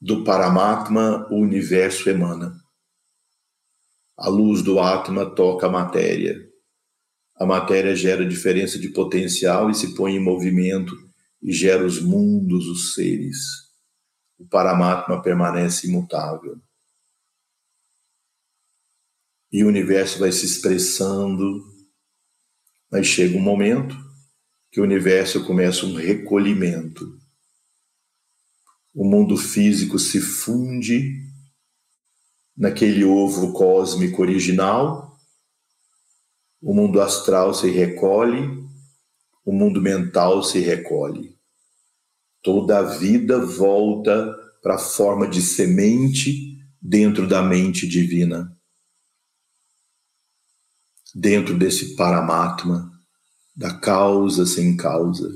do Paramatma o universo emana. A luz do Atma toca a matéria. A matéria gera diferença de potencial e se põe em movimento e gera os mundos, os seres. O Paramatma permanece imutável. E o universo vai se expressando, mas chega um momento que o universo começa um recolhimento. O mundo físico se funde naquele ovo cósmico original, o mundo astral se recolhe, o mundo mental se recolhe. Toda a vida volta para a forma de semente dentro da mente divina, dentro desse Paramatma da causa sem causa.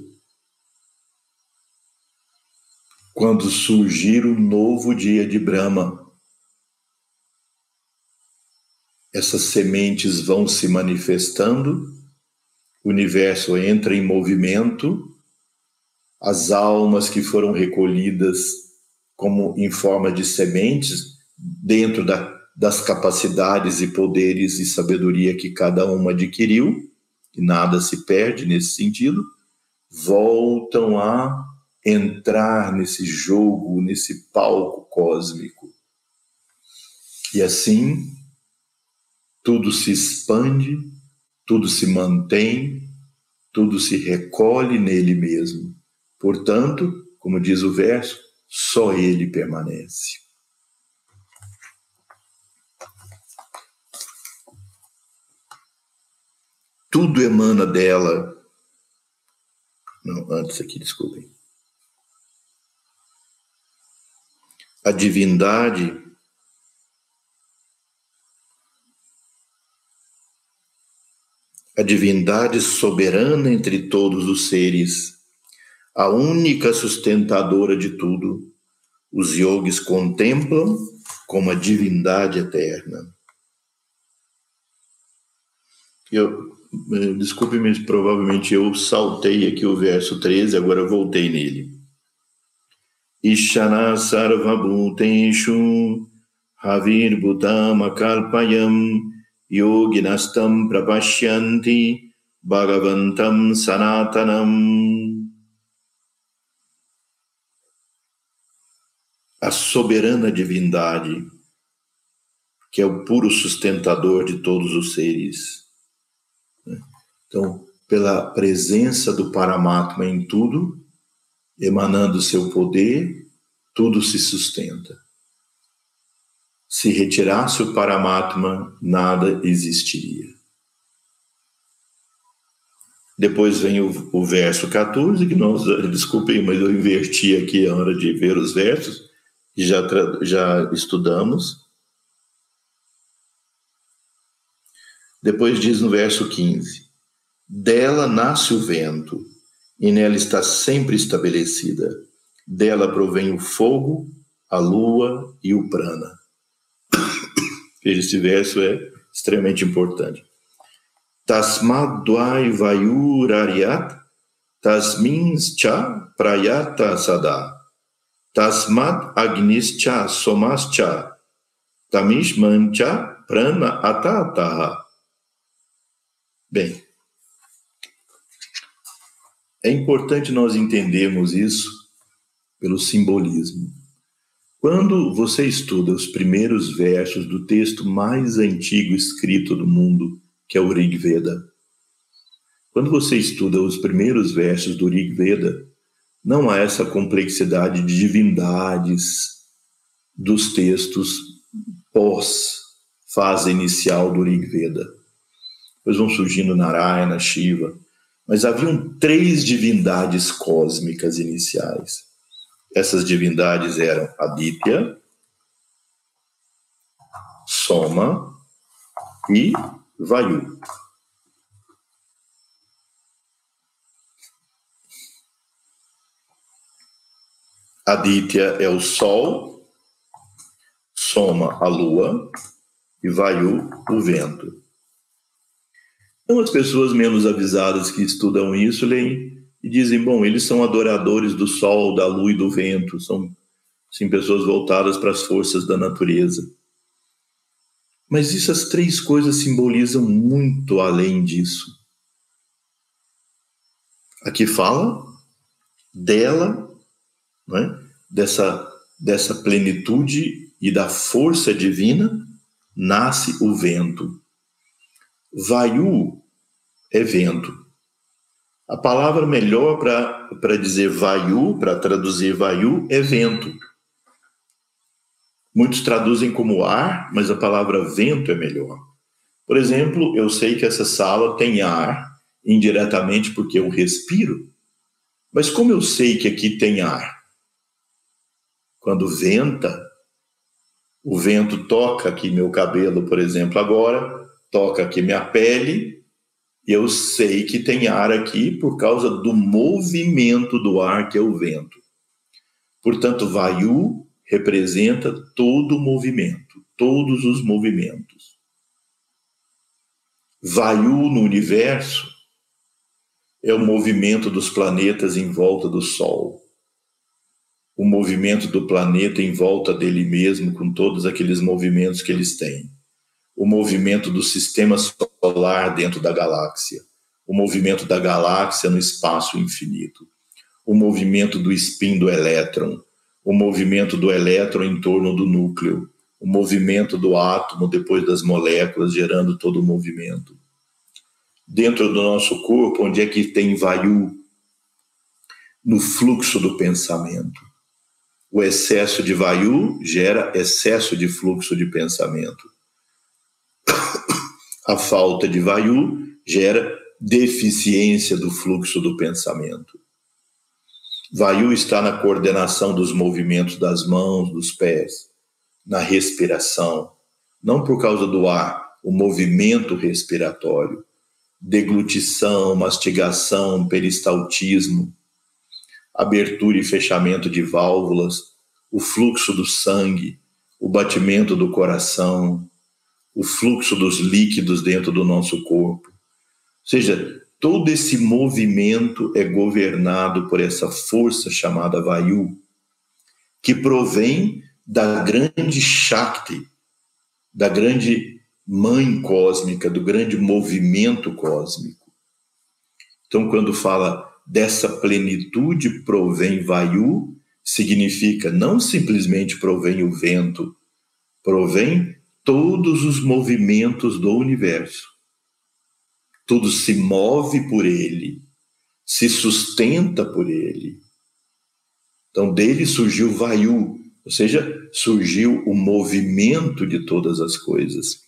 Quando surgir o novo dia de Brahma, essas sementes vão se manifestando, o universo entra em movimento, as almas que foram recolhidas como em forma de sementes dentro da, das capacidades e poderes e sabedoria que cada uma adquiriu, que nada se perde nesse sentido, voltam a entrar nesse jogo, nesse palco cósmico. E assim, tudo se expande, tudo se mantém, tudo se recolhe nele mesmo. Portanto, como diz o verso, só ele permanece. tudo emana dela. Não, antes aqui, desculpem. A divindade a divindade soberana entre todos os seres a única sustentadora de tudo, os yogis contemplam como a divindade eterna. Eu, eh, desculpe-me, provavelmente eu saltei aqui o verso 13, agora voltei nele. Ishana sarvabhuteshu havir bhutama kalpayam yoginastam prapashyanti bhagavantam sanatanam. A soberana divindade, que é o puro sustentador de todos os seres. Então, pela presença do Paramatma em tudo, emanando seu poder, tudo se sustenta. Se retirasse o Paramatma, nada existiria. Depois vem o, o, verso 14, que nós, *laughs* desculpem, mas eu inverti aqui a hora de ver os versos, que já, já estudamos. Depois diz no verso 15: Dela nasce o vento, e nela está sempre estabelecida. Dela provém o fogo, a lua e o prana. *coughs* Esse verso é extremamente importante. Tasmad dvai tasmins cha prayata sada. Tasmad agnis cha somas cha tamishman cha prana atataha. Bem, é importante nós entendermos isso pelo simbolismo. Quando você estuda os primeiros versos do texto mais antigo escrito do mundo, que é o Rig Veda, quando você estuda os primeiros versos do Rig Veda, não há essa complexidade de divindades dos textos pós fase inicial do Rig Veda. Depois vão surgindo Narayana, Shiva, mas haviam três divindades cósmicas iniciais. Essas divindades eram Aditya, Soma e Vayu. Aditya é o Sol, Soma a Lua e Vayu o vento. Então, as pessoas menos avisadas que estudam isso leem e dizem: bom, eles são adoradores do sol, da lua e do vento, são sim pessoas voltadas para as forças da natureza. Mas essas três coisas simbolizam muito além disso. Aqui fala dela, né, dessa, dessa plenitude e da força divina, nasce o vento. Vayu é vento. A palavra melhor para dizer vayu, para traduzir vayu, é vento. Muitos traduzem como ar, mas a palavra vento é melhor. Por exemplo, eu sei que essa sala tem ar indiretamente porque eu respiro. Mas como eu sei que aqui tem ar? Quando venta, o vento toca aqui meu cabelo, por exemplo, agora, toca aqui minha pele, eu sei que tem ar aqui por causa do movimento do ar, que é o vento. Portanto, Vayu representa todo o movimento, todos os movimentos. Vayu no universo é o movimento dos planetas em volta do Sol. O movimento do planeta em volta dele mesmo, com todos aqueles movimentos que eles têm o movimento do sistema solar dentro da galáxia, o movimento da galáxia no espaço infinito, o movimento do spin do elétron, o movimento do elétron em torno do núcleo, o movimento do átomo depois das moléculas gerando todo o movimento. Dentro do nosso corpo, onde é que tem vayu? No fluxo do pensamento. O excesso de vayu gera excesso de fluxo de pensamento a falta de vayu gera deficiência do fluxo do pensamento. Vayu está na coordenação dos movimentos das mãos, dos pés, na respiração, não por causa do ar, o movimento respiratório, deglutição, mastigação, peristaltismo. abertura e fechamento de válvulas, o fluxo do sangue, o batimento do coração, o fluxo dos líquidos dentro do nosso corpo. Ou seja, todo esse movimento é governado por essa força chamada Vayu, que provém da grande Shakti, da grande mãe cósmica, do grande movimento cósmico. Então, quando fala dessa plenitude provém Vayu, significa não simplesmente provém o vento, provém todos os movimentos do universo. Tudo se move por ele, se sustenta por ele. Então, dele surgiu Vayu, ou seja, surgiu o movimento de todas as coisas.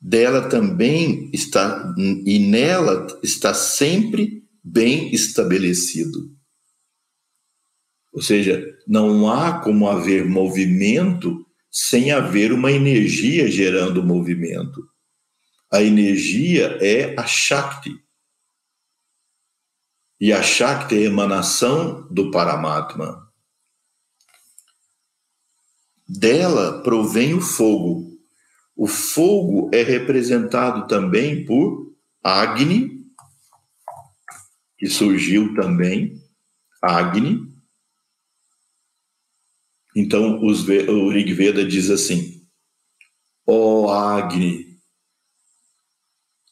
Dela também está, e nela está sempre bem estabelecido. Ou seja, não há como haver movimento sem haver uma energia gerando movimento. A energia é a Shakti. E a Shakti é a emanação do Paramatma. Dela provém o fogo. O fogo é representado também por Agni, que surgiu também, Agni, então, os, o Rig Veda diz assim: Ó oh, Agni,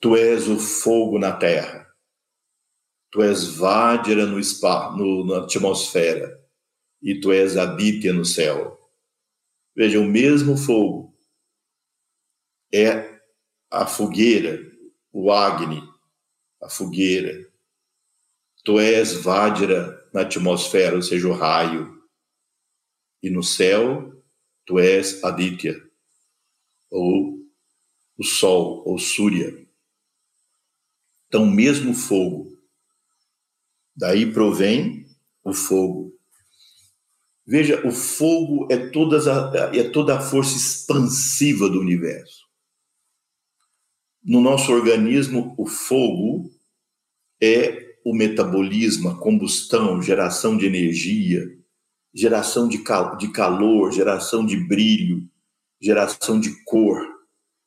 tu és o fogo na terra, tu és Vajra no, spa, no, na atmosfera, e tu és Aditya no céu. Veja, o mesmo fogo é a fogueira, o Agni, a fogueira. Tu és Vajra na atmosfera, ou seja, o raio e no céu tu és Aditya, ou o sol, ou Surya. Então, mesmo fogo. Daí provém o fogo. Veja, o fogo é, todas a, é toda a força expansiva do universo. No nosso organismo, o fogo é o metabolismo, a combustão, geração de energia, geração de, cal de calor, geração de brilho, geração de cor.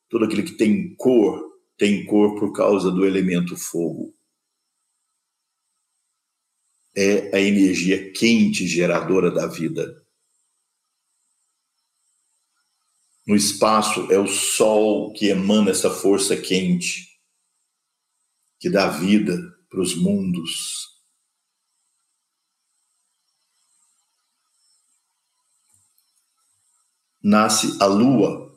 Tudo aquilo que tem cor, tem cor por causa do elemento fogo. É a energia quente geradora da vida. No espaço é o sol que emana essa força quente, que dá vida para os mundos. Nasce a lua.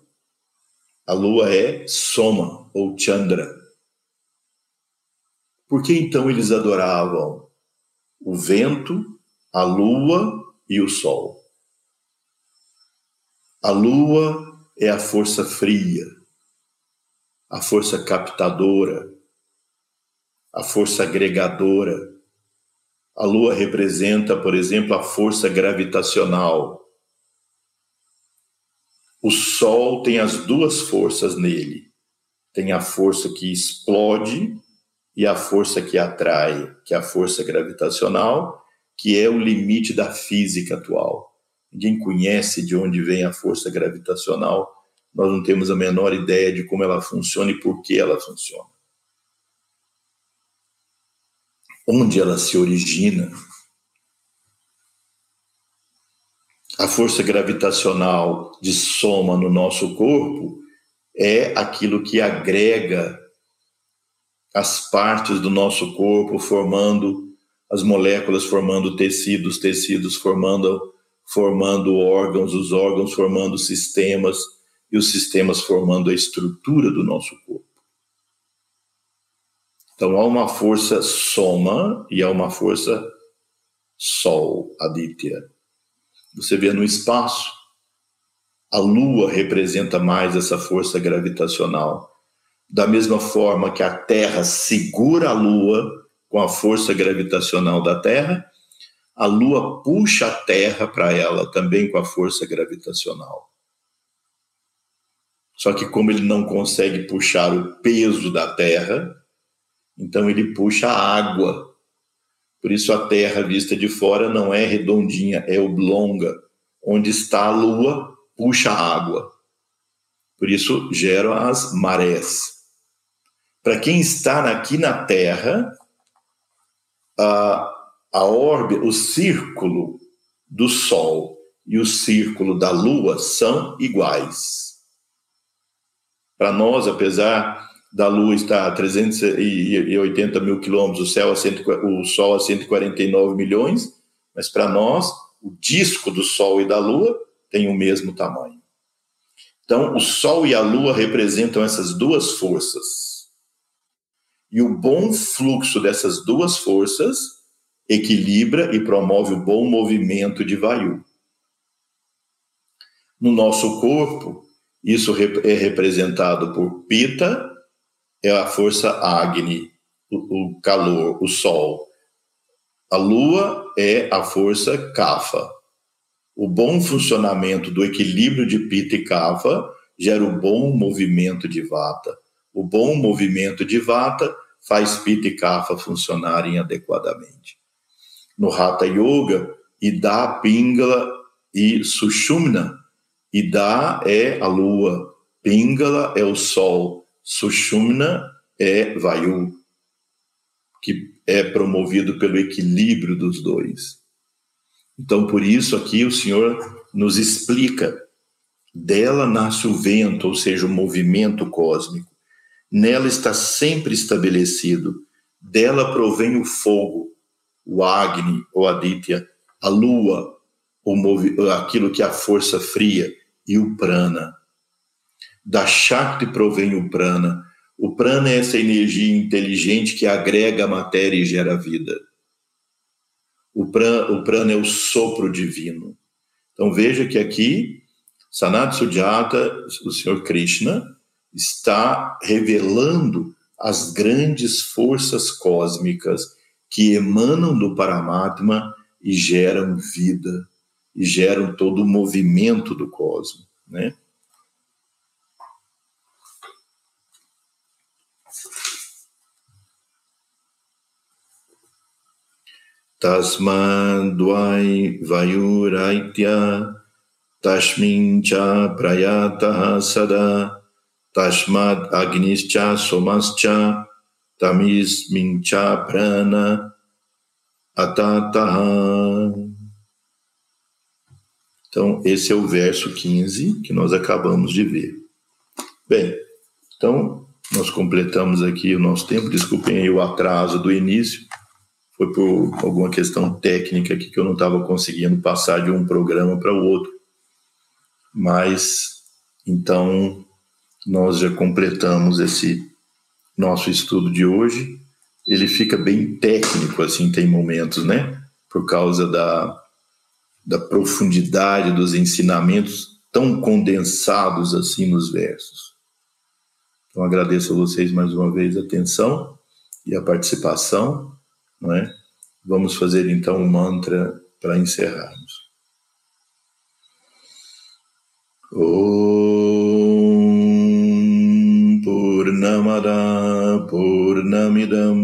A lua é Soma ou Chandra. Por que então eles adoravam o vento, a lua e o sol? A lua é a força fria, a força captadora, a força agregadora. A lua representa, por exemplo, a força gravitacional o Sol tem as duas forças nele. Tem a força que explode e a força que atrai, que é a força gravitacional, que é o limite da física atual. Ninguém conhece de onde vem a força gravitacional, nós não temos a menor ideia de como ela funciona e por que ela funciona. Onde ela se origina, a força gravitacional de soma no nosso corpo é aquilo que agrega as partes do nosso corpo, formando as moléculas, formando tecidos, tecidos formando formando órgãos, os órgãos formando sistemas e os sistemas formando a estrutura do nosso corpo. Então há uma força soma e há uma força sol, aditya. Você vê no espaço, a Lua representa mais essa força gravitacional. Da mesma forma que a Terra segura a Lua com a força gravitacional da Terra, a Lua puxa a Terra para ela também com a força gravitacional. Só que, como ele não consegue puxar o peso da Terra, então ele puxa a água. Por isso a Terra vista de fora não é redondinha, é oblonga. Onde está a Lua, puxa água. Por isso geram as marés. Para quem está aqui na Terra, a, a órbita, o círculo do Sol e o círculo da Lua são iguais. Para nós, apesar da Lua estar a 380 mil quilômetros, o, céu a 100, o Sol a 149 milhões, mas para nós, o disco do Sol e da Lua tem o mesmo tamanho. Então, o Sol e a Lua representam essas duas forças. E o bom fluxo dessas duas forças equilibra e promove o bom movimento de Vayu. No nosso corpo, isso é representado por Pita, é a força Agni, o, calor, o sol. A lua é a força Kapha. O bom funcionamento do equilíbrio de Pita e Kapha gera o bom movimento de Vata. O bom movimento de Vata faz Pita e Kapha funcionarem adequadamente. No Hatha Yoga, Ida, Pingala e Sushumna. Ida é a lua, Pingala é o sol, Sushumna é Vayu, que é promovido pelo equilíbrio dos dois. Então, por isso aqui o Senhor nos explica. Dela nasce o vento, ou seja, o movimento cósmico. Nela está sempre estabelecido. Dela provém o fogo, o Agni, ou Aditya, a lua, o aquilo que é a força fria, e o Prana. Da Shakti provém o prana. O prana é essa energia inteligente que agrega a matéria e gera vida. O prana, o prana é o sopro divino. Então veja que aqui, Sanat Sujata, o Senhor Krishna, está revelando as grandes forças cósmicas que emanam do Paramatma e geram vida, e geram todo o movimento do cosmos, né? Tasmadvai vayuraitya tashmin cha prayataha sada tasmad agnischa somascha tamismin cha prana atataha. Então, esse é o verso 15 que nós acabamos de ver. Bem, então, nós completamos aqui o nosso tempo. Desculpem aí o atraso do início foi por alguma questão técnica aqui que eu não estava conseguindo passar de um programa para o outro. Mas, então, nós já completamos esse nosso estudo de hoje. Ele fica bem técnico, assim, tem momentos, né? Por causa da, da profundidade dos ensinamentos tão condensados assim nos versos. Então, agradeço a vocês mais uma vez a atenção e a participação não é? Vamos fazer então um mantra para encerrarmos. Om Purnamada Purnamidam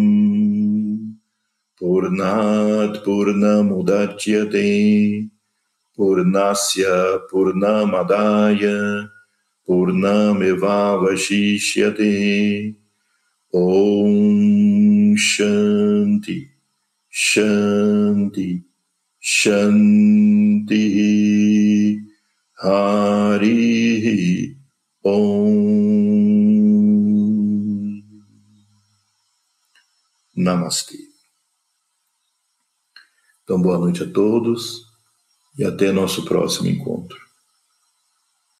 Purnat Purnamudachyate Purnasya Purnamadaya Purnamevavashishyate Om Shanti, Shanti, Shanti, Hari Om. Namastê. Então, boa noite a todos e até nosso próximo encontro.